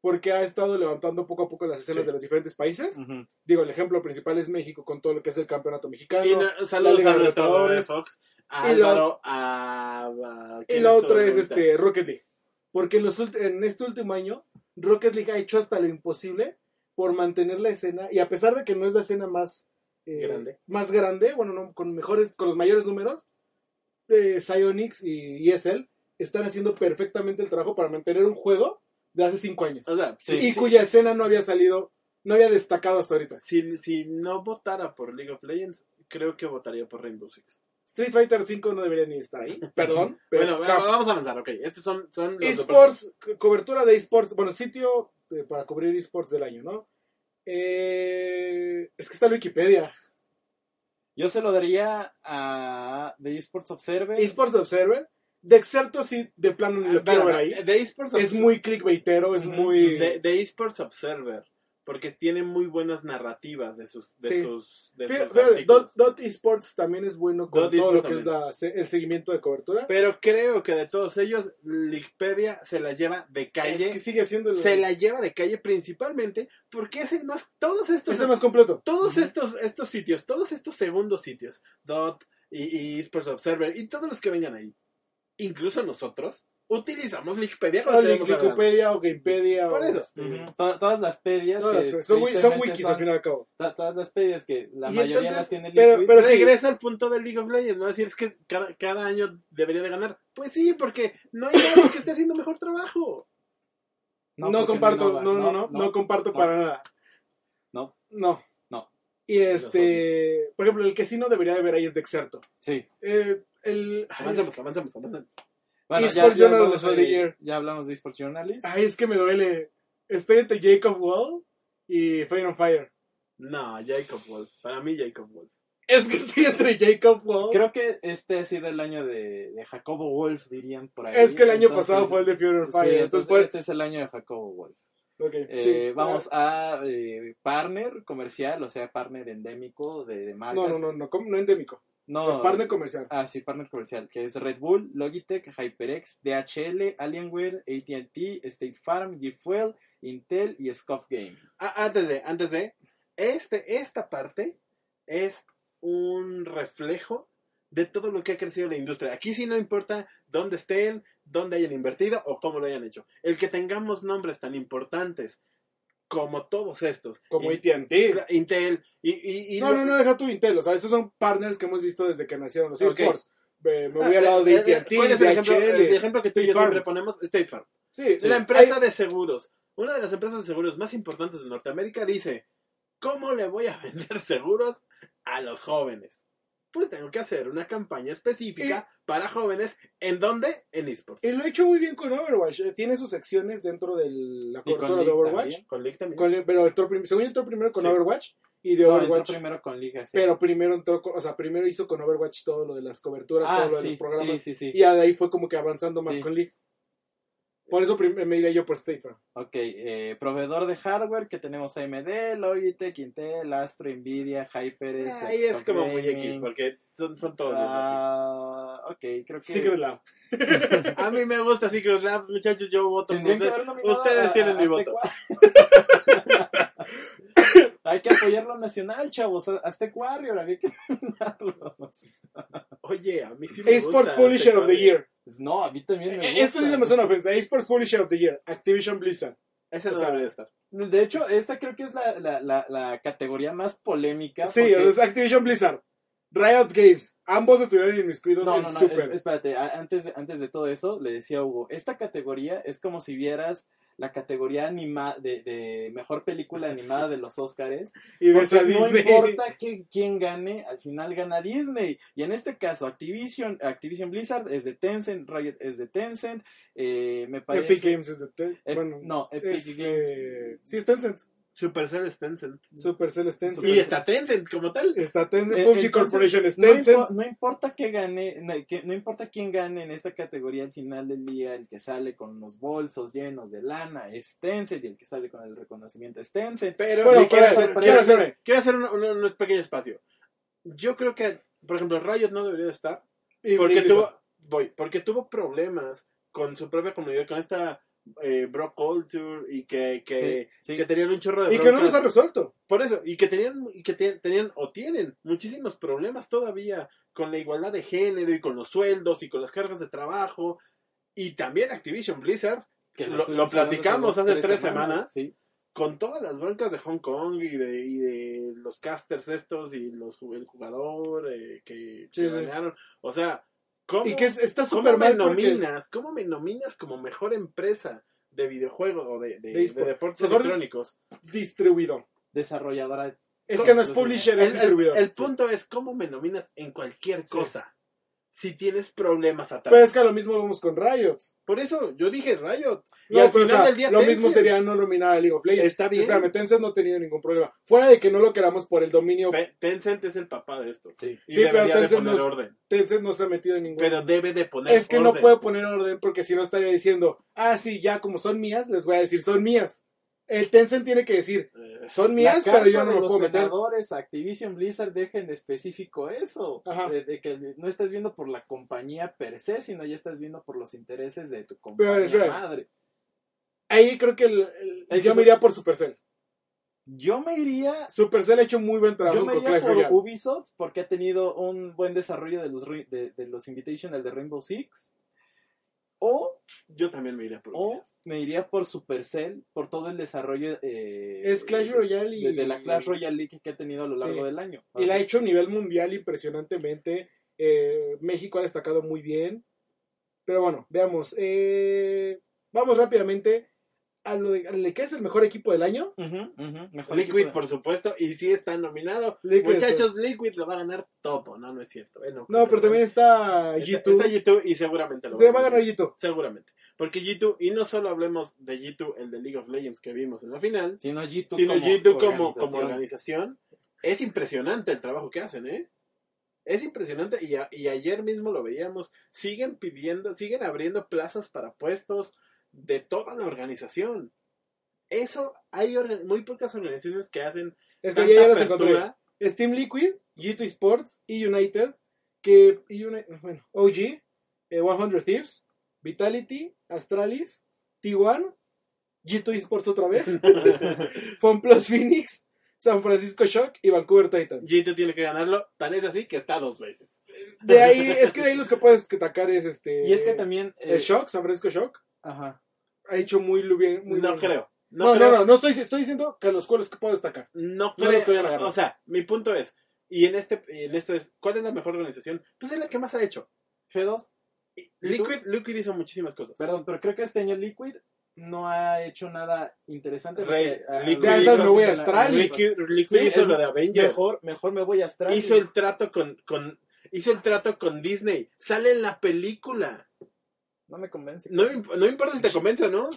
Speaker 4: porque ha estado levantando poco a poco las escenas
Speaker 2: Sí.
Speaker 4: de los diferentes países. Digo, el ejemplo principal es México con todo lo que es el campeonato mexicano.
Speaker 2: Y no- saludos
Speaker 4: Liga
Speaker 2: a
Speaker 4: de
Speaker 2: nuestro. Fox, a
Speaker 4: Y
Speaker 2: Álvaro, a, a-
Speaker 4: y
Speaker 2: ¿quién
Speaker 4: la es
Speaker 2: ahorita?
Speaker 4: este Rocket League. Porque en, los en este último año, Rocket League ha hecho hasta lo imposible por mantener la escena. Y a pesar de que no es la escena más eh,
Speaker 2: Grande.
Speaker 4: más grande, bueno, no, con mejores, con los mayores números, eh, Psyonix y ESL están haciendo perfectamente el trabajo para mantener un juego de hace cinco años.
Speaker 2: O sea,
Speaker 3: Sí,
Speaker 4: y
Speaker 2: sí,
Speaker 4: cuya escena no había salido, no había destacado hasta ahorita.
Speaker 2: Si, si no votara por League of Legends, creo que votaría por Rainbow Six.
Speaker 4: Street Fighter 5 no debería ni estar ahí, [LAUGHS] perdón. Pero
Speaker 2: Bueno,
Speaker 4: cap-
Speaker 2: vamos a avanzar, ok. Estos son, son los
Speaker 4: esports, co- cobertura de esports, bueno, sitio eh, para cubrir esports del año, ¿no? Eh, es que está en Wikipedia.
Speaker 3: Yo se lo daría a The Esports Observer.
Speaker 4: Esports Observer. De Exerto sí, de plano ni lo quiero ver ahí.
Speaker 2: De esports
Speaker 4: Es muy clickbaitero, es muy...
Speaker 2: de, de esports Observer, porque tiene muy buenas narrativas de sus de
Speaker 4: Sí.
Speaker 2: sus, de
Speaker 4: Fíjate,
Speaker 2: sus.
Speaker 4: Dot, Dot Esports también es bueno con
Speaker 2: Dot
Speaker 4: todo lo que es la- el seguimiento de cobertura.
Speaker 2: Pero creo que de todos ellos, Wikipedia se la lleva de calle.
Speaker 4: es que sigue siendo el,
Speaker 2: Se la lleva de calle principalmente porque es el más. Todos estos.
Speaker 4: es el más completo.
Speaker 2: todos estos, estos sitios, todos estos segundos sitios, Dot y, y Esports Observer y todos los que vengan ahí, incluso nosotros, utilizamos Wikipedia
Speaker 4: O
Speaker 2: cuando tenemos
Speaker 4: Wikipedia o Gamepedia.
Speaker 2: Por
Speaker 4: o,
Speaker 2: eso.
Speaker 4: este,
Speaker 3: Todas las pedias.
Speaker 4: todas
Speaker 3: que
Speaker 4: las- son, wi- son wikis
Speaker 3: son-
Speaker 4: al fin y al cabo.
Speaker 3: to- Todas las pedias que la
Speaker 2: Y
Speaker 3: mayoría
Speaker 2: entonces,
Speaker 3: las tiene
Speaker 4: pero- pero sí.
Speaker 2: Regreso al punto del League of Legends, ¿no? Decir, es que cada, cada año debería de ganar. Pues sí, porque no hay nadie que esté haciendo mejor trabajo.
Speaker 4: No, comparto, no, no, no, no, comparto
Speaker 3: no.
Speaker 4: para nada.
Speaker 3: No.
Speaker 4: No.
Speaker 3: No.
Speaker 4: Y este, por ejemplo, el que sí no debería de ver ahí es de Exerto.
Speaker 3: Sí.
Speaker 4: Eh, el,
Speaker 2: Avancemos,
Speaker 4: es,
Speaker 2: avancemos, avancemos.
Speaker 3: Bueno,
Speaker 4: Esports Journal
Speaker 3: hablamos
Speaker 4: of the Year.
Speaker 3: ya hablamos de Esports Journalist.
Speaker 4: ay, es que me duele. Estoy entre Jacob Wall y Fire on Fire.
Speaker 2: No, Jacob Wolf. Para mí, Jacob Wolf.
Speaker 4: Es que estoy entre Jacob Wall.
Speaker 3: Creo que este ha sido el año de, de Jacobo Wolf, dirían por ahí.
Speaker 4: es que el año
Speaker 3: Entonces,
Speaker 4: pasado fue el de Fire on
Speaker 3: Sí,
Speaker 4: Fire.
Speaker 3: entonces,
Speaker 4: fue.
Speaker 3: este es el año de Jacobo Wolf. Eh,
Speaker 4: sí.
Speaker 3: vamos a eh, partner comercial, o sea, partner endémico de, de marcas.
Speaker 4: No, no, no, no, no endémico.
Speaker 3: No,
Speaker 4: es partner comercial.
Speaker 3: Ah, sí, partner comercial, que es Red Bull, Logitech, HyperX, DHL, Alienware, AT&T, State Farm, G-Fuel, Intel y Scoff Game.
Speaker 2: Ah, antes de, antes de, este, esta parte es un reflejo de todo lo que ha crecido la industria. Aquí sí no importa dónde estén, dónde hayan invertido o cómo lo hayan hecho. El que tengamos nombres tan importantes como todos estos,
Speaker 4: Como AT&T.
Speaker 2: Intel y, y, y
Speaker 4: No, no, no, deja tu Intel. O sea, esos son partners que hemos visto desde que nacieron los
Speaker 2: Ok.
Speaker 4: esports. Eh, me
Speaker 2: Ah,
Speaker 4: voy al lado de
Speaker 2: eh, eh,
Speaker 4: AT&T,
Speaker 2: ¿Cuál es el ejemplo,
Speaker 4: DHL.
Speaker 2: el ejemplo que tú y yo siempre ponemos? State Farm.
Speaker 4: Sí, sí.
Speaker 2: La empresa
Speaker 4: Hay-
Speaker 2: de seguros, una de las empresas de seguros más importantes de Norteamérica dice, ¿cómo le voy a [LAUGHS] vender seguros a los jóvenes? Pues tengo que hacer una campaña específica para jóvenes. ¿En dónde? En esports.
Speaker 4: Y lo he hecho muy bien con Overwatch. Eh, Tiene sus secciones dentro de la cobertura de Overwatch.
Speaker 3: también.
Speaker 2: Con League también.
Speaker 4: Con- pero entró según yo entró primero con
Speaker 2: Sí.
Speaker 4: Overwatch y de
Speaker 3: No, entró
Speaker 4: Overwatch.
Speaker 3: primero con Liga. sí.
Speaker 4: Pero primero entró, con- o sea, primero hizo con Overwatch todo lo de las coberturas,
Speaker 3: ah,
Speaker 4: todo lo de
Speaker 3: sí,
Speaker 4: los programas.
Speaker 3: sí, sí, sí.
Speaker 4: Y de ahí fue como que avanzando más
Speaker 3: Sí.
Speaker 4: con League. Por eso me iría yo por State Farm.
Speaker 3: Ok, eh, proveedor de hardware que tenemos AMD, Logitech, Intel, Astro, Nvidia, HyperX.
Speaker 2: Ahí es como muy. X, porque son, son todos
Speaker 3: Ah, ok, creo que
Speaker 4: Secret Lab. [LAUGHS]
Speaker 2: A mí me gusta Secret Labs, muchachos, yo voto por ustedes. Ustedes tienen
Speaker 3: a
Speaker 2: mi voto. [LAUGHS]
Speaker 3: Hay que apoyar lo nacional, chavos. Aztec Warrior, había que nominarlo.
Speaker 2: Oye, a mí sí me
Speaker 4: Esports
Speaker 2: gusta
Speaker 4: Publisher
Speaker 2: este
Speaker 4: of the. Year.
Speaker 3: Pues no, a mí también me
Speaker 4: Eh,
Speaker 3: gusta.
Speaker 4: Esto sí se me suena ofensa. Esports Publisher of the Year. Activision Blizzard.
Speaker 2: Ese no debería estar.
Speaker 3: De hecho, esta creo que es la, la, la, la categoría más polémica.
Speaker 4: Sí,
Speaker 3: porque-
Speaker 4: o sea, es Activision Blizzard. Riot Games. Ambos estuvieron inmiscuidos
Speaker 3: No,
Speaker 4: en
Speaker 3: no, no,
Speaker 4: Super.
Speaker 3: es- espérate, antes de, antes de todo eso, le decía a Hugo, esta categoría es como si vieras la categoría anima de, de mejor película [LAUGHS] animada de los Oscars.
Speaker 4: y ves
Speaker 3: no importa que- quién gane, al final gana Disney. Y en este caso, Activision, Activision Blizzard es de Tencent, Riot es de Tencent, eh, me parece...
Speaker 4: Epic Games es de Ten-
Speaker 3: Ep-
Speaker 4: bueno,
Speaker 3: no, Epic
Speaker 4: es,
Speaker 3: Games.
Speaker 4: eh, sí, es Tencent.
Speaker 2: Supercell es Tencent.
Speaker 4: Supercell es Tencent.
Speaker 2: Y está Tencent como tal.
Speaker 4: Está Tencent,
Speaker 3: Eh,
Speaker 4: PUBG
Speaker 3: entonces,
Speaker 4: Corporation es
Speaker 3: No,
Speaker 4: Tencent.
Speaker 3: impo- no importa que gane, no, que- no importa quién gane en esta categoría al final del día, el que sale con los bolsos llenos de lana es Tencent y el que sale con el reconocimiento es Tencent.
Speaker 2: Pero
Speaker 4: Bueno,
Speaker 2: sí, quiero, hacer, quiero, hacer, quiero hacer un, un- un pequeño espacio. Yo creo que, por ejemplo, Riot no debería de estar
Speaker 4: Y
Speaker 2: porque tuvo, voy, porque tuvo problemas con su propia comunidad, con esta eh, bro culture y que, que,
Speaker 3: Sí, sí.
Speaker 2: que tenían un chorro de
Speaker 4: Y que no los ha resuelto.
Speaker 2: Por eso, y que tenían, y que te- tenían o tienen muchísimos problemas todavía con la igualdad de género y con los sueldos y con las cargas de trabajo. Y también Activision Blizzard,
Speaker 3: Que
Speaker 2: lo- lo platicamos hace tres semanas.
Speaker 3: Sí.
Speaker 2: con todas las broncas de Hong Kong y de, y de los casters estos y los el jugador eh, que, que. O sea, ¿cómo,
Speaker 4: Y que es- está súper
Speaker 2: me
Speaker 4: mal porque...
Speaker 2: nominas? ¿Cómo me nominas como mejor empresa de videojuegos o de, de,
Speaker 4: De
Speaker 2: de
Speaker 4: eSport.
Speaker 2: deportes
Speaker 4: Mejor-
Speaker 2: electrónicos?
Speaker 4: Distribuidor.
Speaker 3: Desarrolladora.
Speaker 4: Es que no es publisher,
Speaker 2: El,
Speaker 4: es
Speaker 2: el-
Speaker 4: distribuidor.
Speaker 2: el punto es cómo me nominas en cualquier cosa si tienes problemas atrás.
Speaker 4: Pero es que a lo mismo vamos con Riot.
Speaker 2: Por eso yo dije Riot. Y
Speaker 4: No,
Speaker 2: al
Speaker 4: o
Speaker 2: final
Speaker 4: sea,
Speaker 2: del día
Speaker 4: lo mismo sería no nominar a League of Legends.
Speaker 2: Está bien.
Speaker 4: Espérame, Tencent no ha tenido ningún problema. Fuera de que no lo queramos por el dominio,
Speaker 2: Pe- Tencent es el papá de esto.
Speaker 3: Sí.
Speaker 2: Y
Speaker 4: Sí, pero
Speaker 2: de
Speaker 4: Tencent
Speaker 2: poner
Speaker 4: no
Speaker 2: orden.
Speaker 4: Tencent no se ha metido en ningún...
Speaker 2: Pero debe de poner
Speaker 4: es que no
Speaker 2: orden.
Speaker 4: puede poner orden porque si no estaría diciendo, ah, sí, ya como son mías, les voy a decir, son mías. El Tencent tiene que decir,
Speaker 2: Eh,
Speaker 4: son mías, pero yo no lo puedo meter.
Speaker 3: senadores, Activision Blizzard deja en específico eso.
Speaker 4: Ajá.
Speaker 3: De, de que no estás viendo por la compañía per se, sino ya estás viendo por los intereses de tu
Speaker 4: Pero,
Speaker 3: compañía
Speaker 4: espera.
Speaker 3: madre.
Speaker 4: Ahí creo que el- yo me iría por Supercell.
Speaker 3: Yo me iría
Speaker 4: Supercell ha hecho muy buen trabajo
Speaker 3: Yo me
Speaker 4: con
Speaker 3: iría
Speaker 4: Clash
Speaker 3: por
Speaker 4: Royale.
Speaker 3: Ubisoft porque ha tenido un buen desarrollo de los, de, de los Invitational de Rainbow Six. O,
Speaker 2: Yo también me iría por
Speaker 3: o
Speaker 2: Ubisoft.
Speaker 3: Me iría por Supercell por todo el desarrollo eh,
Speaker 4: Es Clash Royale y...
Speaker 3: de, de la Clash Royale League que ha tenido a lo largo
Speaker 4: Sí.
Speaker 3: del año.
Speaker 4: Y la ha hecho a nivel mundial impresionantemente. Eh, México ha destacado muy bien. Pero bueno, veamos. Eh, vamos rápidamente a lo de, de qué es el mejor equipo del año.
Speaker 3: Ujú, ujú, mejor
Speaker 2: Liquid,
Speaker 3: equipo de-
Speaker 2: por supuesto, y sí está nominado.
Speaker 4: Liquid
Speaker 2: Muchachos, Liquid lo va a ganar todo. No, no es cierto. eh, no,
Speaker 4: No, pero también está
Speaker 2: Está,
Speaker 4: G2.
Speaker 2: está G2 y seguramente lo
Speaker 4: Se va a ganar G2.
Speaker 2: Seguramente. Porque G2, y no solo hablemos de G2, el de League of Legends que vimos en la final,
Speaker 3: Sino G2
Speaker 2: sino
Speaker 3: como,
Speaker 2: G2 como, como
Speaker 3: organización.
Speaker 2: organización. Es impresionante el trabajo que hacen, ¿eh? Es impresionante y, a- y ayer mismo lo veíamos. Siguen pidiendo, siguen abriendo plazas para puestos de toda la organización. Eso, hay orga- muy pocas organizaciones que hacen
Speaker 4: Es que
Speaker 2: tanta
Speaker 4: ya, ya los encontré.
Speaker 2: apertura.
Speaker 4: Es Team Liquid, G2 Sports y United. Que, y Uni- bueno, OG, eh, 100 Thieves, Vitality, Astralis, T1, G2 Sports otra vez, [LAUGHS] FunPlus Phoenix, San Francisco Shock y Vancouver Titans.
Speaker 2: G2 tiene que ganarlo, tan es así que está dos veces.
Speaker 4: De ahí, es que de ahí los que puedes atacar es este.
Speaker 3: Y es que también... eh,
Speaker 4: El Shock, San Francisco Shock,
Speaker 3: Ajá.
Speaker 4: ha hecho muy bien. Muy
Speaker 2: no
Speaker 4: bien.
Speaker 2: creo.
Speaker 4: No,
Speaker 2: No,
Speaker 4: no,
Speaker 2: creo.
Speaker 4: no, no, estoy, estoy diciendo que los cuales que puedo destacar.
Speaker 2: No
Speaker 4: No los que
Speaker 2: creo.
Speaker 4: vayan a.
Speaker 2: O sea, mi punto es, y en este, en esto es, ¿cuál es la mejor organización? Pues es la que más ha hecho.
Speaker 3: G2.
Speaker 2: Liquid, Liquid hizo muchísimas cosas.
Speaker 3: Perdón, pero creo que este año Liquid no ha hecho nada interesante.
Speaker 2: Rey,
Speaker 3: porque, ah,
Speaker 2: Liquid
Speaker 4: esas me voy a Astralis.
Speaker 2: Liquid, Liquid
Speaker 3: Sí,
Speaker 2: hizo lo de Avengers.
Speaker 3: Mejor, mejor me voy a Astralis.
Speaker 2: hizo el trato con, con, hizo el trato con Disney. Sale en la película.
Speaker 3: No me convence.
Speaker 2: No, no importa si te convence o no.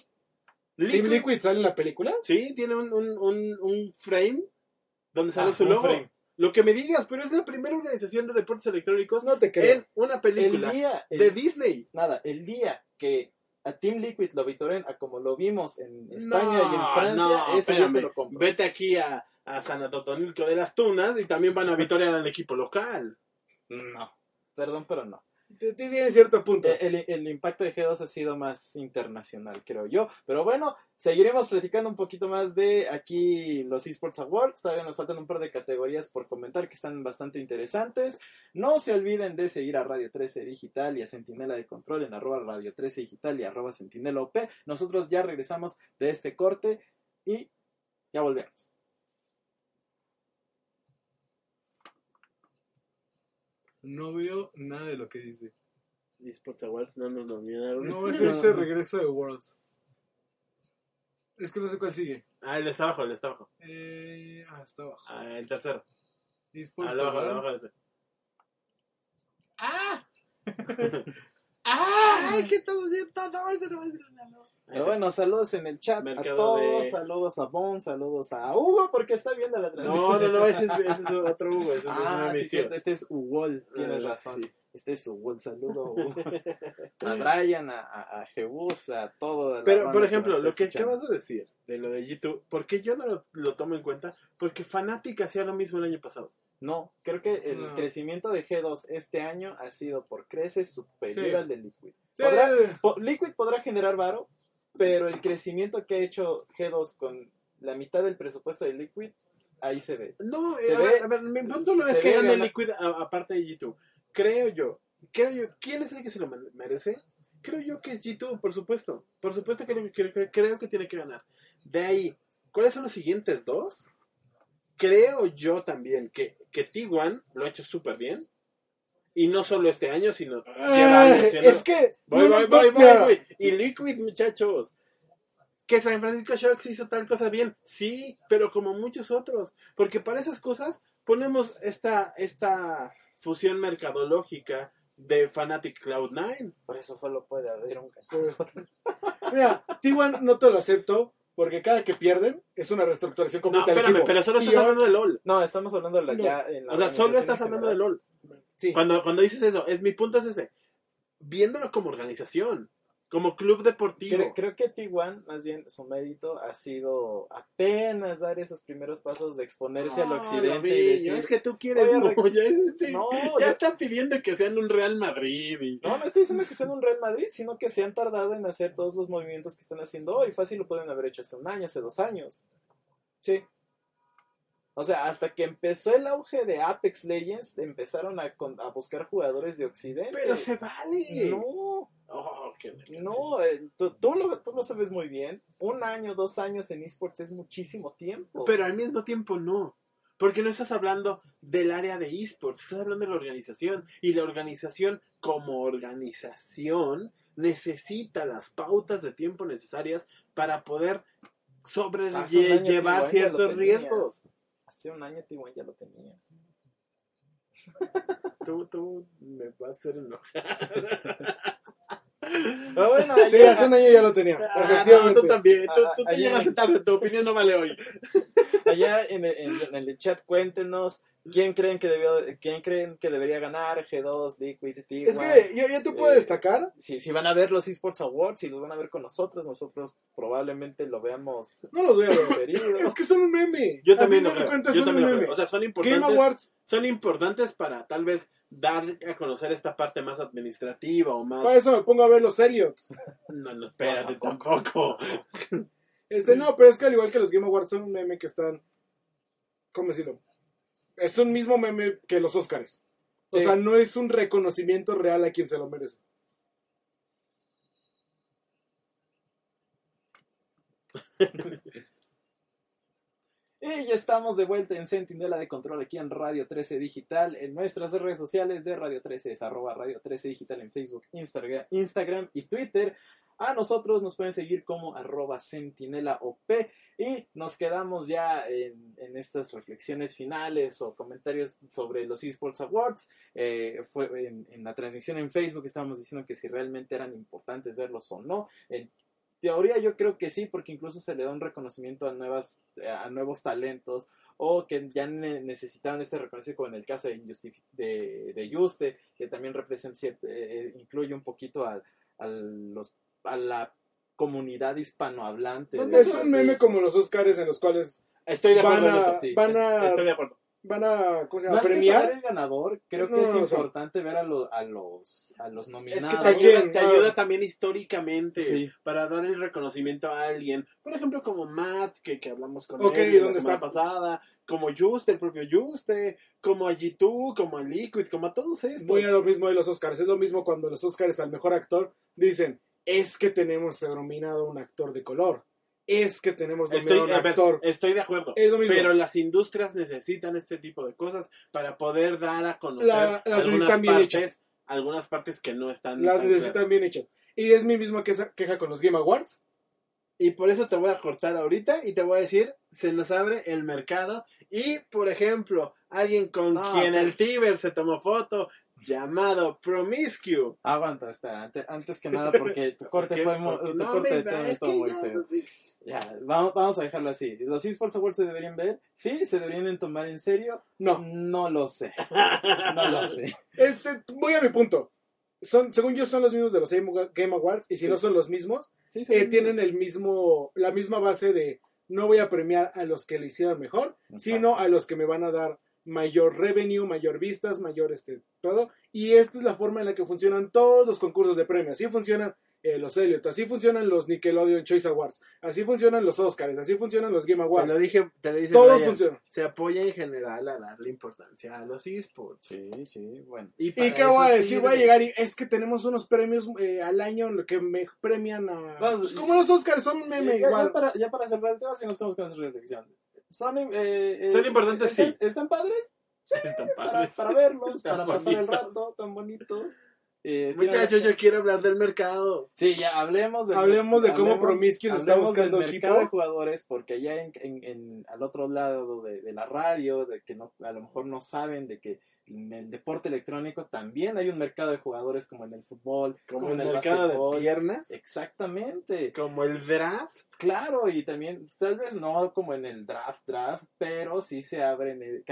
Speaker 4: Team Liquid sale en la película.
Speaker 2: Sí, tiene un, un, un, un frame donde sale
Speaker 3: Ah,
Speaker 2: su
Speaker 3: un
Speaker 2: logo.
Speaker 3: frame.
Speaker 2: Lo que me digas, pero es la primera organización de deportes electrónicos
Speaker 4: No te creo.
Speaker 2: en una
Speaker 3: El
Speaker 2: película
Speaker 3: día, el-
Speaker 2: de Disney.
Speaker 3: nada, el día que a Team Liquid lo vitoren a como lo vimos en España
Speaker 2: No,
Speaker 3: y en Francia,
Speaker 2: no,
Speaker 3: yo
Speaker 2: espérame.
Speaker 3: te lo compro.
Speaker 2: Vete aquí a, a San Atotonilco de las Tunas y también van a vitorear al equipo local.
Speaker 3: No, perdón, pero no.
Speaker 4: Tiene cierto punto.
Speaker 3: Eh, El, impacto de G2 ha sido más internacional, creo yo. Pero bueno, seguiremos platicando un poquito más de aquí los eSports Awards. Todavía nos faltan un par de categorías por comentar que están bastante interesantes. No se olviden de seguir a Radio 13 Digital y a Centinela de Control en arroba Radio 13 Digital y arroba Centinela OP. Nosotros ya regresamos de este corte y ya volvemos.
Speaker 4: No veo nada de lo que dice.
Speaker 2: eSports Awards no nos nominaron.
Speaker 4: No, [LAUGHS] ese regreso de Worlds. Es que no sé cuál sigue.
Speaker 2: Ah, el de está abajo, el de está abajo.
Speaker 4: Eh, ah, está abajo.
Speaker 2: Ah, el tercero.
Speaker 4: Esports
Speaker 2: Al abajo, al
Speaker 4: Award.
Speaker 2: abajo de ese.
Speaker 4: ¡Ah! [LAUGHS]
Speaker 2: ¡Ay, qué estás haciendo? No, no nada.
Speaker 3: Pero bueno, saludos en el chat a todos,
Speaker 2: de-
Speaker 3: saludos a Bon, saludos a Hugo, porque está viendo la transmisión.
Speaker 2: No, no, no, ese es, ese es otro Hugo. Ese es
Speaker 3: Ah, sí, cierto, este es Hugo, tienes
Speaker 2: Ah,
Speaker 3: razón.
Speaker 2: sí.
Speaker 3: Este es Hugo, saludo Hugo. [LAUGHS] a Brian, a, a, a Jebus, a todo. la
Speaker 2: Pero, por ejemplo, lo que
Speaker 3: escuchando.
Speaker 2: acabas de decir de lo de YouTube, ¿por qué yo no lo, lo tomo en cuenta? Porque Fanatic hacía lo mismo el año pasado.
Speaker 3: No, creo que el
Speaker 4: No.
Speaker 3: crecimiento de G2 este año ha sido por creces superior
Speaker 4: Sí.
Speaker 3: al de Liquid.
Speaker 4: Sí,
Speaker 3: Podrá- Po- Liquid podrá generar varo, pero el crecimiento que ha hecho G2 con la mitad del presupuesto de Liquid, ahí se ve.
Speaker 2: No,
Speaker 3: Se
Speaker 2: a,
Speaker 3: ve-
Speaker 2: ver, a ver, mi punto no es que gane
Speaker 3: gana-
Speaker 2: Liquid a- aparte de YouTube. Creo yo, creo yo, ¿quién es el que se lo me- merece? Creo yo que es G2, por supuesto. Por supuesto que- creo que tiene que ganar. De ahí, ¿cuáles son los siguientes dos? Creo yo también que, que T1 lo ha hecho súper bien. Y no solo este año, sino lleva años
Speaker 4: Ay,
Speaker 2: siendo-
Speaker 4: es que.
Speaker 2: Voy,
Speaker 4: no,
Speaker 2: voy,
Speaker 4: no,
Speaker 2: voy, voy,
Speaker 4: mira,
Speaker 2: voy. Y Liquid, muchachos. Que San Francisco Sharks hizo tal cosa bien. Sí, pero como muchos otros. Porque para esas cosas ponemos esta, esta fusión mercadológica de Fanatic Cloud9.
Speaker 3: Por eso solo puede haber un ganador.
Speaker 4: Mira, T1 no te lo acepto porque cada que pierden es una reestructuración
Speaker 2: No,
Speaker 4: completa del
Speaker 2: espérame,
Speaker 4: equipo.
Speaker 2: pero solo
Speaker 4: Y
Speaker 2: estás
Speaker 4: yo-
Speaker 2: hablando de LOL.
Speaker 3: No, estamos hablando de la
Speaker 4: No.
Speaker 3: ya en la
Speaker 2: O sea, solo estás hablando de. LOL.
Speaker 4: Sí.
Speaker 2: Cuando, cuando dices eso, es mi punto es ese. Viéndolo como organización, como club deportivo.
Speaker 3: Creo, creo que T1, más bien, su mérito ha sido apenas dar esos primeros pasos de exponerse al
Speaker 2: No,
Speaker 3: occidente y decir...
Speaker 2: es que tú quieres
Speaker 3: Oye,
Speaker 2: ya este-
Speaker 3: No,
Speaker 2: ya
Speaker 3: yo-
Speaker 2: están pidiendo que sean un Real Madrid. y-
Speaker 3: No, no estoy diciendo que sean un Real Madrid, sino que se han tardado en hacer todos los movimientos que están haciendo hoy. Fácil lo pueden haber hecho hace un año, hace dos años.
Speaker 4: Sí.
Speaker 3: O sea, hasta que empezó el auge de Apex Legends, empezaron a buscar jugadores de Occidente.
Speaker 2: Pero se vale.
Speaker 3: No, No, eh, tú, tú lo, tú lo sabes muy bien. Un año, dos años en esports es muchísimo tiempo.
Speaker 2: Pero al mismo tiempo no. Porque no estás hablando del área de esports, estás hablando de la organización. Y la organización, como organización, necesita las pautas de tiempo necesarias para poder sobrellevar
Speaker 3: T1 ya lo
Speaker 2: ciertos riesgos.
Speaker 3: Hace un año T1 ya lo tenía.
Speaker 2: Tú, tú me vas a hacer enojar. [LAUGHS]
Speaker 3: Pero bueno,
Speaker 4: Sí,
Speaker 3: ayer-
Speaker 4: hace un año ya lo tenía.
Speaker 2: Ah, no, tú también. Tú,
Speaker 3: Ah,
Speaker 2: tú te llegaste tarde. Tu opinión no vale hoy.
Speaker 3: allá en el, en el chat cuéntenos quién creen que debió, quién creen que debería ganar G2, Liquid, T1.
Speaker 4: Es que yo, yo te puedo
Speaker 3: Eh,
Speaker 4: destacar.
Speaker 3: si, si van a ver los eSports Awards, si los van a ver con nosotros, nosotros probablemente lo veamos
Speaker 4: No los voy a ver.
Speaker 3: preferido. [LAUGHS]
Speaker 4: Es que son un meme.
Speaker 2: Yo también lo creo. Yo también lo creo. O sea, son
Speaker 4: Game
Speaker 2: importantes.
Speaker 4: Awards,
Speaker 2: son importantes para tal vez dar a conocer esta parte más administrativa o más...
Speaker 4: para eso me pongo a ver los Elliots. [LAUGHS]
Speaker 2: No, no, espérate, tampoco.
Speaker 4: Este, no, pero es que al igual que los Game Awards son un meme que están. ¿Cómo decirlo? Es un mismo meme que los Oscars. O
Speaker 3: Sí.
Speaker 4: sea, no es un reconocimiento real a quien se lo merece. [LAUGHS]
Speaker 3: Y ya estamos de vuelta en Centinela de Control aquí en Radio 13 Digital. En nuestras redes sociales de Radio 13 es arroba Radio 13 Digital en Facebook, Instagram, Instagram y Twitter. A nosotros nos pueden seguir como arroba Centinela OP. Y nos quedamos ya en, estas reflexiones finales o comentarios sobre los eSports Awards. Eh, fue en, la transmisión en Facebook estábamos diciendo que si realmente eran importantes verlos o no. En teoría yo creo que sí, porque incluso se le da un reconocimiento a nuevas, a nuevos talentos, o que ya ne- necesitaban este reconocimiento, como en el caso de, Juste, que también representa, ciert- eh, incluye un poquito a los, a la comunidad hispanohablante.
Speaker 4: Es un meme como los Oscars en los cuales
Speaker 2: Estoy de acuerdo
Speaker 4: van
Speaker 2: en
Speaker 4: a,
Speaker 2: eso.
Speaker 3: sí.
Speaker 4: van a,
Speaker 2: Estoy de acuerdo.
Speaker 4: van a, ¿cómo se llama?
Speaker 3: Más que
Speaker 4: premiar.
Speaker 3: el ganador, creo que es
Speaker 4: o sea,
Speaker 3: importante ver a, lo- a los, a los
Speaker 2: Es
Speaker 3: nominados.
Speaker 2: que te
Speaker 4: ¿A
Speaker 2: ayuda, te
Speaker 4: Ah.
Speaker 2: ayuda también históricamente
Speaker 3: Sí.
Speaker 2: para dar el reconocimiento a alguien. Por ejemplo, como Matt, que, que hablamos con él la
Speaker 4: ¿dónde
Speaker 2: semana
Speaker 4: está?
Speaker 2: pasada. Como Juste, el propio Juste. Como a G2, como a Liquid, como a todos estos.
Speaker 4: Voy a lo mismo de los Oscars. Es lo mismo cuando los Oscars al mejor actor dicen, es que tenemos nominado un actor de color. Es que tenemos nominado
Speaker 2: Estoy,
Speaker 4: un
Speaker 2: ver,
Speaker 4: actor.
Speaker 2: estoy de acuerdo.
Speaker 4: Es lo mismo.
Speaker 2: Pero las industrias necesitan este tipo de cosas para poder dar a conocer
Speaker 4: La- las
Speaker 2: algunas
Speaker 4: necesitan bien
Speaker 2: partes,
Speaker 4: hechas.
Speaker 2: algunas partes que no están
Speaker 4: Las
Speaker 2: tan
Speaker 4: necesitan
Speaker 2: claras.
Speaker 4: bien hechas. Y es mi misma queja, queja con los Game Awards.
Speaker 2: Y por eso te voy a cortar ahorita y te voy a decir, se nos abre el mercado. Y, por ejemplo, alguien con
Speaker 3: No,
Speaker 2: quien
Speaker 3: pero-
Speaker 2: el Tiber se tomó foto, llamado Promiscue.
Speaker 3: Aguanta, espera, antes, antes que nada, porque tu [LAUGHS] corte
Speaker 2: ¿Qué?
Speaker 3: fue muy, tu
Speaker 2: no,
Speaker 3: corte de estuvo muy feo. Ya, vamos, vamos a dejarlo así. ¿Los eSports Awards se deberían ver? ¿Sí? ¿Se deberían tomar en serio?
Speaker 4: No.
Speaker 3: No lo sé. [LAUGHS] No lo sé.
Speaker 4: Este, voy a mi punto. Son, según yo, son los mismos de los Game Awards. Y si
Speaker 2: Sí.
Speaker 4: no son los mismos,
Speaker 2: Sí,
Speaker 4: eh, tienen el mismo, la misma base de no voy a premiar a los que lo hicieron mejor, sino a los que me van a dar mayor revenue, mayor vistas, mayor este todo. Y esta es la forma en la que funcionan todos los concursos de premios. Así funcionan eh, los Elliot, así funcionan los Nickelodeon Choice Awards, así funcionan los Oscars, así funcionan los Game
Speaker 2: Te
Speaker 4: Awards.
Speaker 2: lo dije, te lo dice
Speaker 4: Todos
Speaker 2: Brian,
Speaker 4: funcionan.
Speaker 2: Se apoya en general a darle importancia a los esports.
Speaker 3: Sí, sí, bueno.
Speaker 2: ¿Y,
Speaker 4: ¿Y qué voy a decir?
Speaker 2: sirve.
Speaker 4: Voy a llegar y es que tenemos unos premios eh, al año en lo que me premian a...
Speaker 3: Vamos,
Speaker 4: Pues como los Oscars son meme
Speaker 3: ya, ya
Speaker 4: igual.
Speaker 3: para, ya para cerrar el tema, si nos quedamos con esa reflexión. ¿Son, eh, eh,
Speaker 2: Son importantes,
Speaker 3: ¿están,
Speaker 2: sí.
Speaker 3: ¿Están padres?
Speaker 2: Están
Speaker 3: Para,
Speaker 2: padres.
Speaker 3: para verlos, para pasar el rato, tan bonitos. Eh,
Speaker 2: Muchachos, yo quiero hablar del mercado.
Speaker 3: Sí, ya hablemos de,
Speaker 4: Hablemos de cómo Promiscuous está buscando
Speaker 3: del mercado
Speaker 4: equipo.
Speaker 3: de jugadores, porque allá en, en- en- al otro lado de, de la radio, de que no, a lo mejor no saben de que en el deporte electrónico también hay un mercado de jugadores como en el fútbol,
Speaker 2: Como
Speaker 3: como, en el
Speaker 2: mercado de piernas.
Speaker 3: Exactamente.
Speaker 2: Como el draft.
Speaker 3: Claro, y también, tal vez no como en el draft, draft, pero sí se abren eh,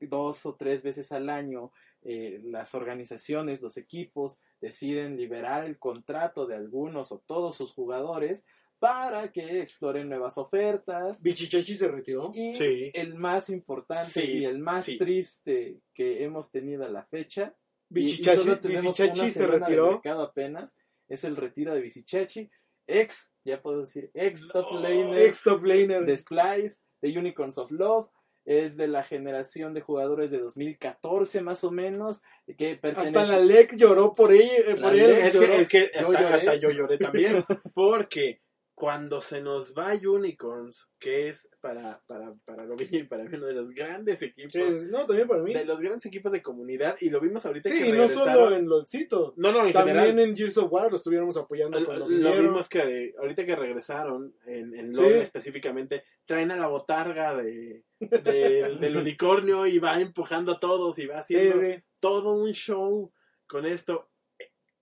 Speaker 3: dos o tres veces al año. eh, las organizaciones, los equipos deciden liberar el contrato de algunos o todos sus jugadores para que exploren nuevas ofertas.
Speaker 4: Bichichachi se retiró.
Speaker 3: Y
Speaker 2: Sí.
Speaker 3: el más importante
Speaker 2: Sí,
Speaker 3: y el más
Speaker 2: sí.
Speaker 3: triste que hemos tenido a la fecha, y
Speaker 4: Bichichachi,
Speaker 3: solo tenemos
Speaker 4: Bichichachi
Speaker 3: una
Speaker 4: se
Speaker 3: semana de
Speaker 4: retiró.
Speaker 3: mercado apenas, es el retiro de Bicichachi, ex, ya puedo decir, ex top laner
Speaker 4: Ex top laner.
Speaker 3: de Splice, de Unicorns of Love, es de la generación de jugadores de 2014 más o menos, que pertenece...
Speaker 4: Hasta la LEC lloró por él. eh, por él.
Speaker 2: Es
Speaker 3: lloró.
Speaker 2: que, es que
Speaker 3: Yo
Speaker 2: hasta,
Speaker 3: lloré.
Speaker 2: hasta yo lloré también. [LAUGHS] Porque cuando se nos va Unicorns, que es para, para, para Gobi y para mí uno de los grandes equipos,
Speaker 4: Sí, no, también para mí.
Speaker 2: de los grandes equipos de comunidad, y lo vimos ahorita
Speaker 4: Sí,
Speaker 2: que
Speaker 4: y no solo en LOLcito.
Speaker 2: No, no, en
Speaker 4: También
Speaker 2: general.
Speaker 4: en Gears of War lo estuviéramos apoyando
Speaker 2: Lo, lo vimos que ahorita que regresaron en, en LOL
Speaker 4: Sí.
Speaker 2: específicamente, traen a la botarga de, de- [LAUGHS] del unicornio y va empujando a todos y va haciendo
Speaker 4: sí.
Speaker 2: todo un show con esto.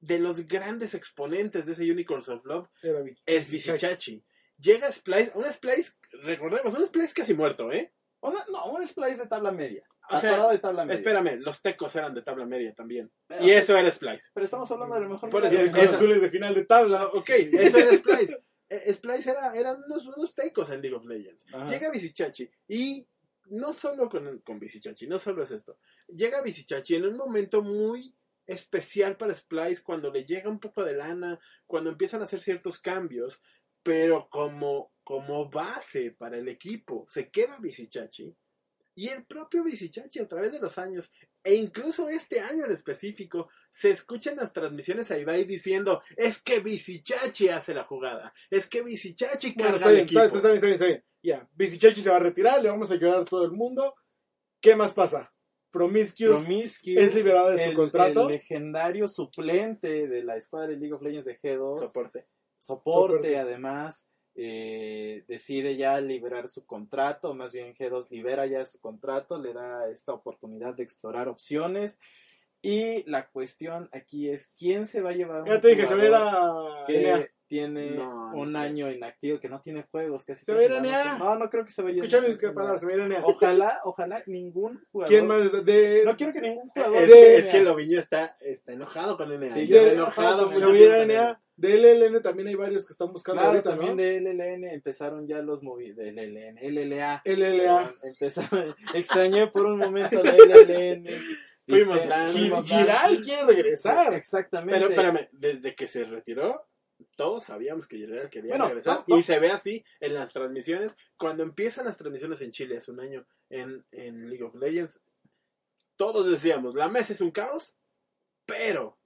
Speaker 2: De los grandes exponentes de ese Unicorns of Love
Speaker 4: Era
Speaker 2: es Visichachi. Llega Splice, un Splice, recordemos, un Splice casi muerto, ¿eh?
Speaker 3: Una- no, un Splice de tabla media.
Speaker 2: O sea,
Speaker 3: de tabla media.
Speaker 2: Espérame, los tecos eran de tabla media también.
Speaker 3: Pero,
Speaker 2: Y eso era Splice.
Speaker 3: Pero estamos hablando de lo mejor.
Speaker 2: Por eso-
Speaker 4: Cruz
Speaker 3: liga. [LAUGHS]
Speaker 4: Azul es de final de tabla.
Speaker 2: Ok, eso era Splice. [LAUGHS] Eh, Splice era, eran unos, unos tecos en League of Legends.
Speaker 3: Ajá.
Speaker 2: Llega Visichachi y no solo con, con Visichachi, no solo es esto. Llega Visichachi en un momento muy especial para Splice cuando le llega un poco de lana, cuando empiezan a hacer ciertos cambios, pero como, como base para el equipo se queda Visichachi. Y el propio Visichachi a través de los años, e incluso este año en específico, se escuchan las transmisiones a Ibai diciendo, es que Visichachi hace la jugada, es que Visichachi
Speaker 4: Bueno,
Speaker 2: carga
Speaker 4: está
Speaker 2: al
Speaker 4: bien,
Speaker 2: equipo.
Speaker 4: está, bien, está bien, está bien. Ya, Bichichachi se va a retirar, le vamos a llorar a todo el mundo. ¿Qué más pasa? Promiscuous. Es liberado de su
Speaker 3: el-
Speaker 4: contrato.
Speaker 3: El legendario suplente de la escuadra de League of Legends de G2.
Speaker 2: Soporte.
Speaker 3: soporte,
Speaker 4: Soporte.
Speaker 3: además, eh, decide ya liberar su contrato, más bien G2 libera ya su contrato, le da esta oportunidad de explorar opciones. Y la cuestión aquí es, ¿quién se va a llevar? un
Speaker 4: Ya te dije, se va a
Speaker 3: tiene
Speaker 2: No, no
Speaker 3: un
Speaker 2: creo.
Speaker 3: año inactivo, que no tiene juegos, casi
Speaker 4: Se va a.
Speaker 3: No, no creo que se vaya
Speaker 4: Escúchame qué palabras, se va a.
Speaker 3: Ojalá, ojalá ningún jugador.
Speaker 4: ¿Quién más? está? De,
Speaker 3: No quiero que ningún jugador.
Speaker 2: Es,
Speaker 4: de-
Speaker 2: que, es que Loviño está, está enojado con NA.
Speaker 3: Sí, yo
Speaker 2: está
Speaker 3: estoy
Speaker 2: enojado.
Speaker 4: se va a. De LLN también hay varios que están buscando
Speaker 3: Claro,
Speaker 4: ahorita,
Speaker 3: también
Speaker 4: ¿no?
Speaker 3: de LLN empezaron ya los movidos. De LLN, LLA.
Speaker 4: LLA.
Speaker 3: Empezaron, [LAUGHS] extrañé por un momento la LLN.
Speaker 2: Fuimos
Speaker 4: Giral quiere regresar.
Speaker 3: Exactamente.
Speaker 2: Pero espérame, desde que se retiró, todos sabíamos que Gerard quería
Speaker 3: Bueno,
Speaker 2: regresar.
Speaker 3: no, no.
Speaker 2: Y se ve así en las transmisiones. Cuando empiezan las transmisiones en Chile hace un año en, en League of Legends, todos decíamos, la mesa es un caos, pero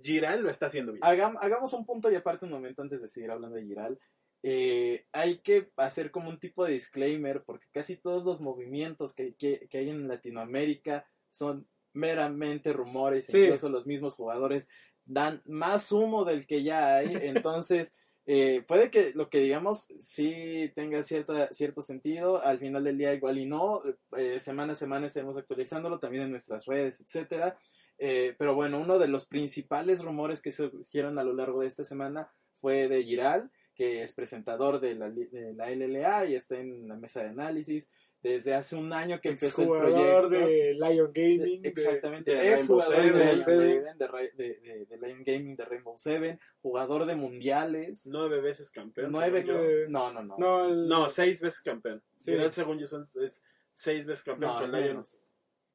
Speaker 2: Giral lo está haciendo bien.
Speaker 3: Hagam- hagamos un punto y aparte un momento antes de seguir hablando de Giral. Eh, hay que hacer como un tipo de disclaimer porque casi todos los movimientos que, que- que hay en Latinoamérica son meramente rumores,
Speaker 4: Sí.
Speaker 3: incluso los mismos jugadores dan más humo del que ya hay, [LAUGHS] entonces eh, puede que lo que digamos sí tenga cierta, cierto sentido, al final del día igual y no, eh, semana a semana estaremos actualizándolo también en nuestras redes, etcétera. Eh, pero bueno, uno de los principales rumores que surgieron a lo largo de esta semana fue de Giral, que es presentador de la, de la LLA y está en la mesa de análisis desde hace un año que empezó el proyecto.
Speaker 4: Jugador de Lion Gaming.
Speaker 3: De- exactamente,
Speaker 2: de
Speaker 3: es
Speaker 2: Rainbow
Speaker 3: jugador de,
Speaker 2: Seven.
Speaker 3: De, Lion Gaming, de Rainbow Seven, jugador de mundiales,
Speaker 2: Nueve veces campeón.
Speaker 3: nueve,
Speaker 2: yo.
Speaker 3: No, no, no,
Speaker 4: No, el-
Speaker 2: No, seis veces campeón.
Speaker 4: Sí.
Speaker 2: Según yo, son, es seis veces campeón
Speaker 3: No,
Speaker 2: con Lion.
Speaker 3: menos.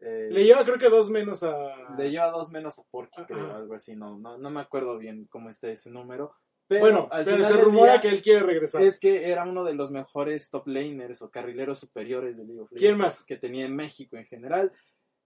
Speaker 3: Eh,
Speaker 4: le lleva creo que dos menos a...
Speaker 3: le lleva dos menos a Porky, creo, algo así, no, no, no me acuerdo bien cómo está ese número, pero
Speaker 4: bueno,
Speaker 3: al
Speaker 4: pero
Speaker 3: final
Speaker 4: se rumora que él quiere regresar.
Speaker 3: es que era uno de los mejores top laners o carrileros superiores de League of
Speaker 4: ¿Quién
Speaker 3: Legends
Speaker 4: más?
Speaker 3: que tenía en México en general.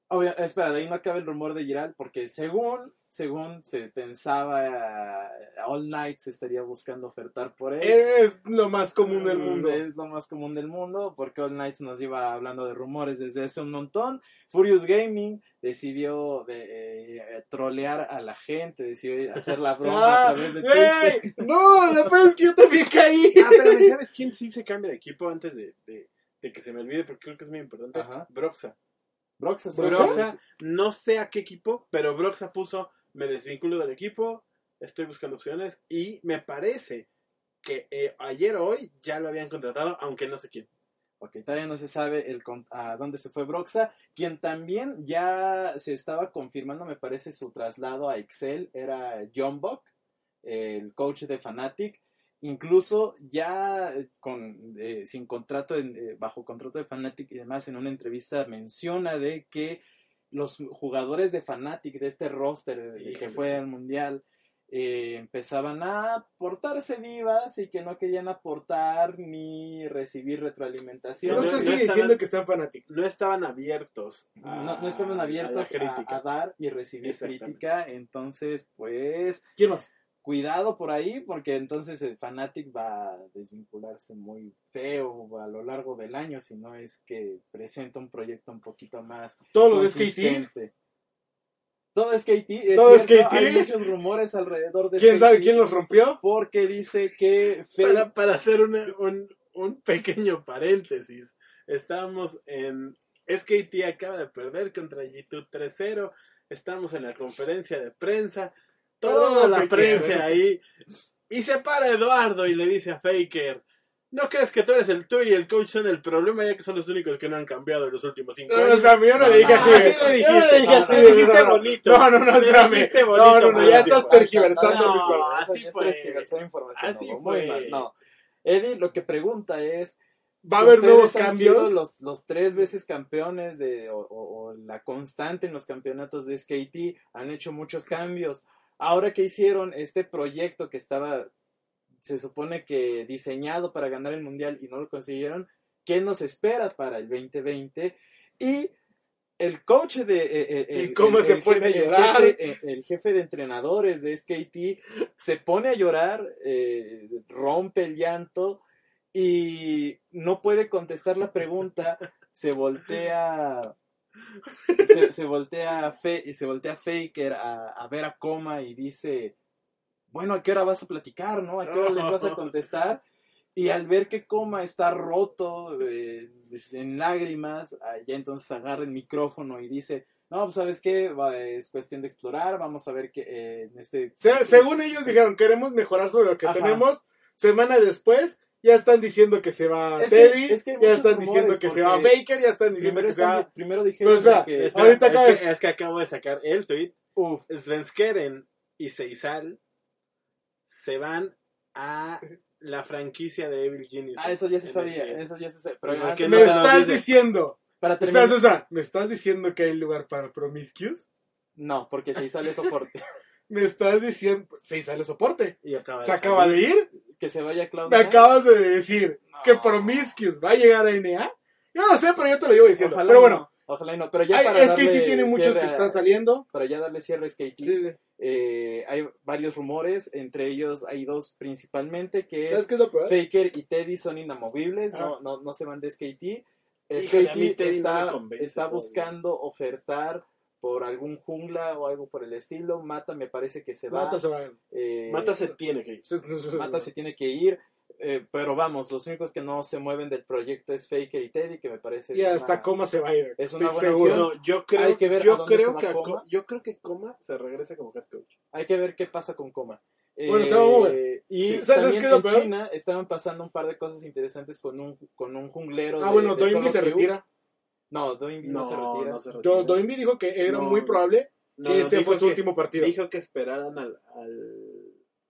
Speaker 3: Obvia- espera, de ahí no acaba el rumor de Giral, porque según, según se pensaba, All Night se estaría buscando ofertar por él.
Speaker 4: Es lo más común del mundo.
Speaker 3: Es lo más común del mundo, porque All Night nos iba hablando de rumores desde hace un montón. Furious Gaming decidió de, eh, trolear a la gente, decidió hacer la [LAUGHS] broma
Speaker 4: Ah,
Speaker 3: a través de.
Speaker 4: No, la peor es que yo también caí. [LAUGHS]
Speaker 2: Ah, pero ¿sabes quién sí se cambia de equipo antes de, de, de que se me olvide? Porque creo que es muy importante.
Speaker 3: Ajá.
Speaker 2: Broxa.
Speaker 3: Broxa, ¿sí?
Speaker 4: ¿Broxa?
Speaker 2: Broxa, no sé a qué equipo, pero Broxa puso, me desvinculo del equipo, estoy buscando opciones y me parece que eh, ayer o hoy ya lo habían contratado, aunque no sé quién.
Speaker 3: Ok, todavía no se sabe el a dónde se fue Broxa, quien también ya se estaba confirmando, me parece, su traslado a Excel, era John Buck, el coach de Fnatic, incluso ya eh, con eh, sin contrato, en- eh, bajo contrato de Fnatic y demás, en una entrevista menciona de que los jugadores de Fnatic, de este roster eh, que fue al Mundial, eh, empezaban a portarse divas y que no querían aportar ni recibir retroalimentación.
Speaker 2: Pero no-
Speaker 4: sigue
Speaker 2: estaban-
Speaker 4: diciendo que están fanáticos.
Speaker 2: No estaban abiertos. a-
Speaker 3: no, no estaban abiertos
Speaker 2: a
Speaker 3: dar y recibir crítica, entonces pues
Speaker 4: ¿Quién más?
Speaker 3: cuidado por ahí porque entonces el Fanatic va a desvincularse muy feo a lo largo del año si no es que presenta un proyecto un poquito más
Speaker 4: Todo lo de.
Speaker 3: Todo es KT, es
Speaker 4: Todo es
Speaker 3: cierto,
Speaker 4: KT.
Speaker 3: hay muchos rumores alrededor de
Speaker 4: ¿Quién
Speaker 3: SKT,
Speaker 4: sabe quién los rompió?
Speaker 3: Porque dice que
Speaker 2: Para, para hacer una- un, un pequeño paréntesis, estamos en... SKT acaba de perder contra G2 3-0, estamos en la conferencia de prensa, toda la prensa ahí, y se para Eduardo y le dice a Faker, ¿no crees que tú eres el tú y el coach son el problema ya que son los únicos que no han cambiado en los últimos cinco
Speaker 4: No, no,
Speaker 2: años?
Speaker 4: espérame, yo no le dije así. Yo no le
Speaker 2: dijiste,
Speaker 4: dije así.
Speaker 2: dijiste
Speaker 4: no, no.
Speaker 2: bonito.
Speaker 4: No, no, no, espérame.
Speaker 2: dijiste
Speaker 4: No, no, no, ya estás tergiversando
Speaker 2: No,
Speaker 4: mis palabras.
Speaker 2: Así fue.
Speaker 3: información,
Speaker 2: Así fue.
Speaker 3: No. Eddie lo que pregunta es
Speaker 4: Va a haber nuevos cambios.
Speaker 3: Los, los tres veces campeones de, o, o- o la constante en los campeonatos de SKT han hecho muchos cambios. Ahora que hicieron este proyecto que estaba, se supone que diseñado para ganar el mundial y no lo consiguieron, ¿qué nos espera para el 2020? Y el coach de. eh, eh,
Speaker 4: ¿Y
Speaker 3: el-
Speaker 4: cómo
Speaker 3: el-
Speaker 4: se
Speaker 3: el
Speaker 4: pone a
Speaker 3: jefe- el
Speaker 4: llorar?
Speaker 3: jefe- eh, El, jefe de entrenadores de SKT se pone a llorar, eh, rompe el llanto y no puede contestar la pregunta. Se voltea. Se, se voltea Fe- se voltea Faker a, a ver a Coma y dice bueno a qué hora vas a platicar no a qué hora les vas a [LAUGHS] contestar y al ver que Coma está roto eh, en lágrimas ya entonces agarra el micrófono y dice no pues sabes qué Va, es cuestión de explorar vamos a ver que eh, en este
Speaker 4: Se- según ellos dijeron, queremos mejorar sobre lo que
Speaker 3: Ajá.
Speaker 4: tenemos. Semana después, ya están diciendo que se va
Speaker 3: Es que-
Speaker 4: Teddy,
Speaker 3: es que
Speaker 4: ya están diciendo que se va Baker, ya están diciendo que se va...
Speaker 3: primero dijeron
Speaker 4: Pero espera,
Speaker 3: que
Speaker 2: Espera,
Speaker 4: Ahorita
Speaker 2: es que- Es que acabo de sacar el tweet.
Speaker 3: uf,
Speaker 2: Svenskeren y Seizal se van a la franquicia de Evil Genius.
Speaker 3: ah eso ya se sabía eso ya se sabía pero
Speaker 2: ¿Y por
Speaker 3: antes-
Speaker 2: qué
Speaker 4: Me estás diciendo...
Speaker 3: para
Speaker 4: Espera,
Speaker 3: terminar
Speaker 4: Susana, ¿me estás diciendo que hay lugar para Promiscuous?
Speaker 3: no porque si sale soporte [LAUGHS] [LAUGHS]
Speaker 4: Me estás diciendo... Sí, sale soporte.
Speaker 2: Y acaba
Speaker 4: ¿Se acaba de ir?
Speaker 3: que se vaya Cloud
Speaker 4: Me acabas de decir
Speaker 3: No.
Speaker 4: que Promiscuous va a llegar a NA. Yo no sé, pero yo te lo llevo diciendo.
Speaker 3: Ojalá
Speaker 4: pero bueno,
Speaker 3: no, ojalá y no. Pero ya para
Speaker 4: SKT
Speaker 3: darle
Speaker 4: tiene muchos
Speaker 3: cierre
Speaker 4: que
Speaker 3: a-
Speaker 4: están saliendo.
Speaker 3: Para ya darle cierre a SKT,
Speaker 4: Sí, sí.
Speaker 3: eh, hay varios rumores, entre ellos hay dos principalmente, que
Speaker 4: ¿Sabes
Speaker 3: es
Speaker 4: es peor?
Speaker 3: Faker y Teddy son inamovibles,
Speaker 4: Ah.
Speaker 3: no, no, no se van de SKT. SKT
Speaker 2: no
Speaker 3: está, está
Speaker 2: todavía.
Speaker 3: buscando ofertar por algún jungla o algo por el estilo. Mata me parece que se va.
Speaker 4: Mata se va.
Speaker 3: eh,
Speaker 2: Mata se tiene que ir.
Speaker 3: Mata se tiene que ir. Eh, pero vamos, los únicos que no se mueven del proyecto es Faker y Teddy, que me parece.
Speaker 4: Y hasta
Speaker 3: una-
Speaker 4: Coma se va a ir.
Speaker 3: es
Speaker 4: Estoy
Speaker 3: una buena
Speaker 4: seguro.
Speaker 3: opción.
Speaker 2: No, yo creo,
Speaker 3: Hay que ver
Speaker 2: yo creo que a
Speaker 3: Coma.
Speaker 2: Co- yo creo que Coma se regresa como head coach.
Speaker 3: Hay que ver qué pasa con Coma.
Speaker 4: Bueno, se va a mover.
Speaker 3: Eh, Y
Speaker 4: Sí, ¿sabes
Speaker 3: también en
Speaker 4: peor?
Speaker 3: China estaban pasando un par de cosas interesantes con un, con un junglero.
Speaker 4: Ah,
Speaker 3: de-
Speaker 4: bueno,
Speaker 3: solo
Speaker 4: se retira.
Speaker 3: No, Doinby no, se retira.
Speaker 2: no se
Speaker 4: Do-
Speaker 2: retira.
Speaker 4: Doinby dijo que era
Speaker 2: No,
Speaker 4: muy probable
Speaker 2: No,
Speaker 4: que
Speaker 2: no,
Speaker 4: ese fue su
Speaker 2: que-
Speaker 4: último partido.
Speaker 2: Dijo que esperaran al, al,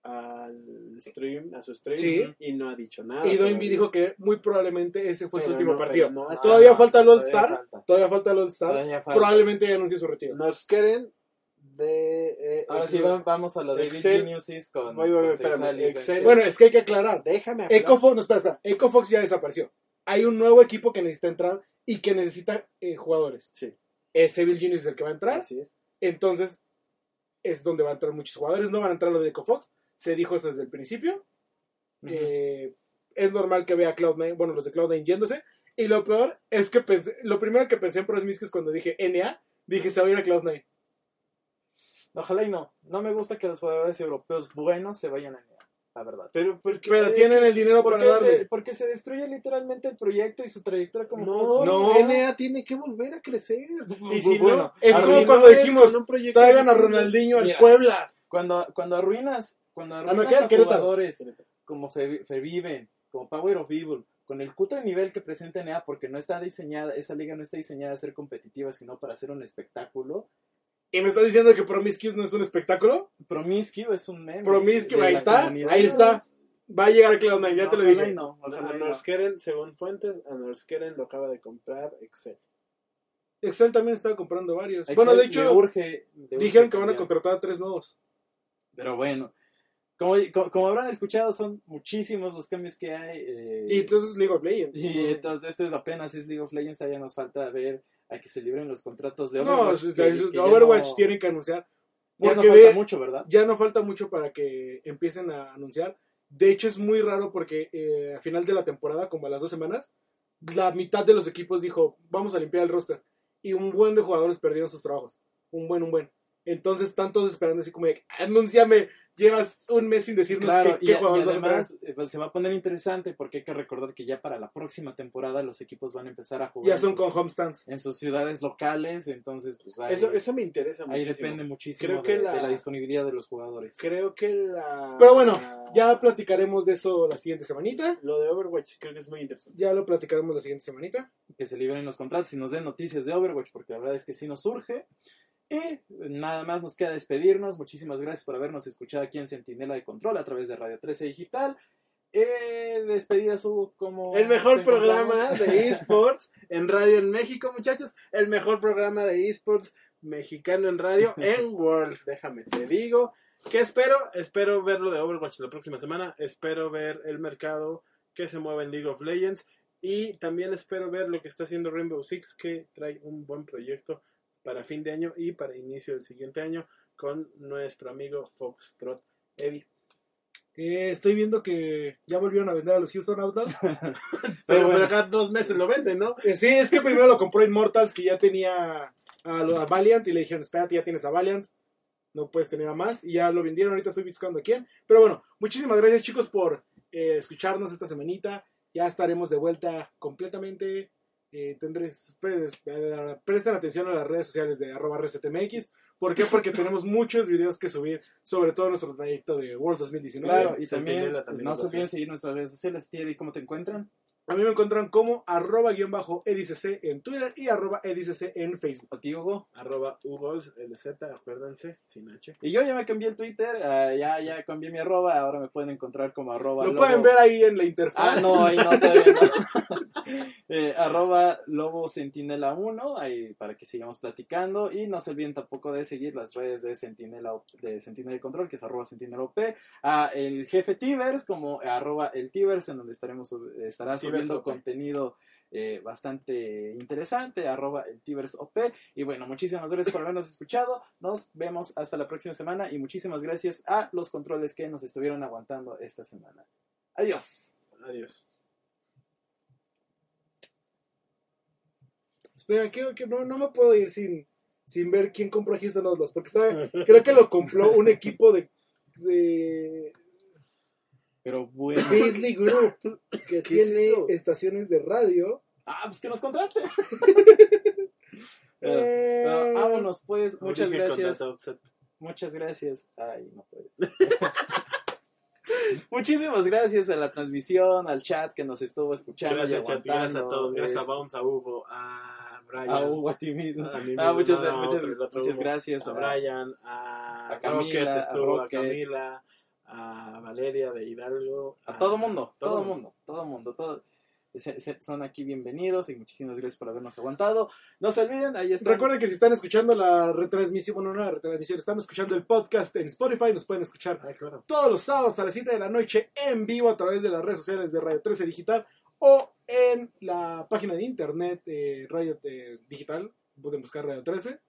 Speaker 2: al stream, a su stream,
Speaker 4: Sí.
Speaker 2: y no ha dicho nada.
Speaker 4: y Doinby dijo que muy probablemente ese fue su último
Speaker 2: no,
Speaker 4: partido.
Speaker 2: no
Speaker 4: Todavía falta el All
Speaker 3: todavía
Speaker 4: Star.
Speaker 3: falta.
Speaker 4: Todavía falta el All Star.
Speaker 3: Todavía falta.
Speaker 4: Probablemente ya anuncie su retiro.
Speaker 2: Nos quieren de... eh,
Speaker 3: Ahora sí
Speaker 2: Excel.
Speaker 3: vamos a lo de
Speaker 2: Excel.
Speaker 3: Geniuses con,
Speaker 2: Voy, voy, voy,
Speaker 3: con
Speaker 2: espérame,
Speaker 3: Sexalis,
Speaker 2: Excel.
Speaker 3: Benz-
Speaker 4: Bueno, es que hay que aclarar.
Speaker 2: Déjame hablar.
Speaker 4: EcoFox, no, espera, espera. EcoFox ya desapareció. Hay un nuevo equipo que necesita entrar y que necesita eh, jugadores.
Speaker 2: Sí,
Speaker 4: Ese Bill Genius es el que va a entrar. Entonces, es donde van a entrar muchos jugadores. No van a entrar los de EcoFox. Se dijo eso desde el principio. Eh, es normal que vea a Cloud9, bueno, los de Cloud9 yéndose. Y lo peor es que pensé, lo primero que pensé en Pro Smith es cuando dije NA, dije se va a ir a Cloud9.
Speaker 3: Ojalá y no. No me gusta que los jugadores europeos buenos se vayan a NEA, la verdad.
Speaker 2: Pero, porque,
Speaker 4: Pero tienen el dinero para
Speaker 3: se,
Speaker 4: darle.
Speaker 3: porque se destruye literalmente el proyecto y su trayectoria como
Speaker 2: No,
Speaker 3: jugador.
Speaker 4: no.
Speaker 2: NA tiene que volver a crecer. Y si
Speaker 3: Bueno,
Speaker 2: no,
Speaker 4: es como cuando dijimos,
Speaker 2: con un proyecto
Speaker 4: Traigan a. Ronaldinho al. Puebla.
Speaker 3: Cuando, cuando arruinas, cuando
Speaker 4: no,
Speaker 3: arruinas
Speaker 4: ¿qué?
Speaker 3: a jugadores como Fe- Feviven, como Power of Evil, con el cutre nivel que presenta NEA, porque no está diseñada, esa liga no está diseñada a ser competitiva, sino para hacer un espectáculo.
Speaker 4: Y me está diciendo que Promiscuous no es un espectáculo.
Speaker 3: Promiscue es un meme.
Speaker 4: Promiscuous, ahí está,
Speaker 3: comunidad.
Speaker 4: ahí está. Va a llegar a Cloud9, ya te lo dije.
Speaker 3: no, no.
Speaker 2: Según fuentes, a Norskeren lo acaba de comprar Excel.
Speaker 4: Excel también estaba comprando varios.
Speaker 3: Excel
Speaker 4: bueno, de hecho,
Speaker 3: urge- le urge
Speaker 4: dijeron que van a contratar a tres nuevos.
Speaker 3: Pero bueno, como, como, como habrán escuchado, son muchísimos los cambios que hay. eh,
Speaker 4: Y entonces League of Legends.
Speaker 3: y entonces esto es apenas es League of Legends, todavía nos falta ver a que se libren los contratos de
Speaker 4: no,
Speaker 3: Overwatch.
Speaker 4: es-
Speaker 3: que-
Speaker 4: es-
Speaker 3: que
Speaker 4: Overwatch
Speaker 3: no-
Speaker 4: tienen que anunciar.
Speaker 3: ya no
Speaker 4: Porque
Speaker 3: falta
Speaker 4: de-
Speaker 3: mucho, ¿verdad?
Speaker 4: ya no falta mucho para que empiecen a anunciar. De hecho, es muy raro porque eh, a final de la temporada, como a las dos semanas, la mitad de los equipos dijo, vamos a limpiar el roster. Y un buen de jugadores perdieron sus trabajos. Un buen, un buen. Entonces están todos esperando así como de, anúnciame, llevas un mes sin decirnos
Speaker 3: Claro,
Speaker 4: qué,
Speaker 3: y,
Speaker 4: qué
Speaker 3: y
Speaker 4: jugadores vas a
Speaker 3: eh, pues, se va a poner interesante porque hay que recordar que ya para la próxima temporada los equipos van a empezar a jugar
Speaker 4: Ya son
Speaker 3: sus-
Speaker 4: con homestands.
Speaker 3: en sus ciudades locales, entonces pues ahí,
Speaker 2: Eso, eso me interesa
Speaker 3: ahí
Speaker 2: muchísimo.
Speaker 3: depende muchísimo
Speaker 2: Creo que
Speaker 3: de,
Speaker 2: la-
Speaker 3: de la disponibilidad de los jugadores.
Speaker 2: Creo que la...
Speaker 4: Pero bueno, Ya platicaremos de eso la siguiente semanita.
Speaker 2: Lo de Overwatch creo que es muy interesante.
Speaker 4: Ya lo platicaremos la siguiente semanita.
Speaker 3: que se liberen los contratos y nos den noticias de Overwatch, porque la verdad es que sí nos surge. Y nada más nos queda despedirnos. Muchísimas gracias por habernos escuchado aquí en Centinela de Control a través de Radio 13 Digital. Eh, despedida su como
Speaker 2: El mejor programa de [LAUGHS] esports en radio en México, muchachos. El mejor programa de esports mexicano en radio en [LAUGHS] Worlds. Déjame te digo. ¿Qué espero? Espero ver lo de Overwatch la próxima semana. Espero ver el mercado que se mueve en League of Legends. Y también espero ver lo que está haciendo Rainbow Six, que trae un buen proyecto para fin de año y para inicio del siguiente año con nuestro amigo Foxtrot Eddie.
Speaker 4: Eh, estoy viendo que ya volvieron a vender a los Houston Outlaws. [LAUGHS]
Speaker 2: Pero,
Speaker 3: bueno.
Speaker 2: pero acá dos meses lo venden, ¿no?
Speaker 4: Eh, sí, es que primero lo compró Immortals, que ya tenía a, a Valiant, y le dijeron, espérate, ya tienes a Valiant, no puedes tener a más, y ya lo vendieron, ahorita estoy buscando a quién. Pero bueno, muchísimas gracias chicos por eh, escucharnos esta semanita, ya estaremos de vuelta completamente. Eh, tendré, pues, eh, presten atención a las redes sociales de arroba resetmx. ¿Por qué? Porque tenemos muchos videos que subir sobre todo nuestro trayecto de World 2019.
Speaker 3: Claro, y también,
Speaker 2: también
Speaker 3: no se olviden seguir nuestras redes sociales. Tía, ¿cómo te encuentran?
Speaker 4: A mí me encuentran como arroba guion bajo edicc en Twitter y arroba edicc en Facebook.
Speaker 3: A ti, Hugo.
Speaker 2: Arroba Ugols LZ, acuérdense, sin H.
Speaker 3: Y yo ya me cambié el Twitter, ah, ya, ya cambié mi arroba, ahora me pueden encontrar como arroba
Speaker 4: Lo
Speaker 3: lobo.
Speaker 4: pueden ver ahí en la interfaz.
Speaker 3: Ah, no, ahí no, todavía no. [LAUGHS] Eh, arroba lobo sentinela 1, ahí para que sigamos platicando. Y no se olviden tampoco de seguir las redes de Sentinela, de Sentinela Control, que es arroba sentinela OP. A el jefe Tibers, como arroba el Tibers, en donde estaremos estará
Speaker 2: Tibers
Speaker 3: subiendo contenido eh, bastante interesante, arroba el Tibers OP. Y bueno, muchísimas gracias por habernos escuchado. Nos vemos hasta la próxima semana y muchísimas gracias a los controles que nos estuvieron aguantando esta semana. Adiós.
Speaker 2: Adiós.
Speaker 4: Espera, que, que no, no me puedo ir sin, sin ver quién compró Houston Outlaws, porque está, creo que lo compró un equipo de, de
Speaker 3: Pero bueno.
Speaker 4: Beasley Group, que
Speaker 2: ¿Qué es
Speaker 4: tiene estaciones de radio.
Speaker 3: Ah, pues que nos contrate. [LAUGHS]
Speaker 4: Eh,
Speaker 3: Pero vámonos, pues. Muchas gracias. Muchas gracias. Ay, no puede. [LAUGHS] Muchísimas gracias a la transmisión, al chat que nos estuvo escuchando
Speaker 2: Gracias,
Speaker 3: y
Speaker 2: chat, gracias a
Speaker 3: aguantando.
Speaker 2: todos. Gracias a
Speaker 3: Es-
Speaker 2: Bounce, a Hugo, a Brian.
Speaker 3: a Hugo, a ti mismo.
Speaker 2: a mí
Speaker 3: Ah,
Speaker 2: mismo,
Speaker 3: muchas,
Speaker 2: no,
Speaker 3: muchas,
Speaker 2: otro,
Speaker 3: muchas gracias
Speaker 2: a
Speaker 3: a,
Speaker 2: Brian, a,
Speaker 3: a Camila,
Speaker 2: Rocket,
Speaker 3: a
Speaker 2: estuvo, a,
Speaker 3: Rocket.
Speaker 2: Camila, a Valeria de Hidalgo.
Speaker 3: a todo mundo, todo mundo, todo mundo, todo. se- se- son aquí bienvenidos y muchísimas gracias por habernos aguantado. No se olviden, ahí está.
Speaker 4: Recuerden que si están escuchando la retransmisión, bueno, no la retransmisión, están escuchando el podcast en Spotify, nos pueden escuchar
Speaker 2: Ah, claro.
Speaker 4: todos los sábados a las 7 de la noche en vivo a través de las redes sociales de Radio 13 Digital o en la página de internet eh, Radio eh, Digital, pueden buscar Radio 13,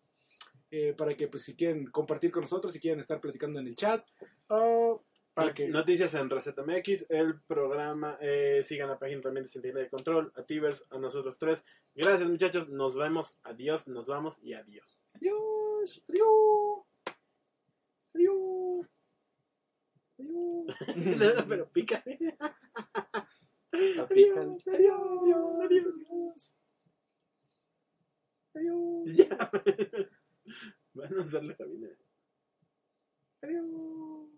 Speaker 4: eh, para que pues si quieren compartir con nosotros, si quieren estar platicando en el chat, o para que...
Speaker 2: Noticias en Receta MX, el programa, eh, sigan la página también de Sentinela de Control, a Tibers, a nosotros tres. Gracias muchachos, nos vemos, adiós, nos vamos y adiós.
Speaker 3: Adiós.
Speaker 2: Adiós. Adiós. Adiós. [LAUGHS] Pero pica.
Speaker 3: La pican.
Speaker 2: Adiós. Adiós. Adiós. Ya. Van a usar la cabina. Adiós.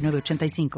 Speaker 1: 906985.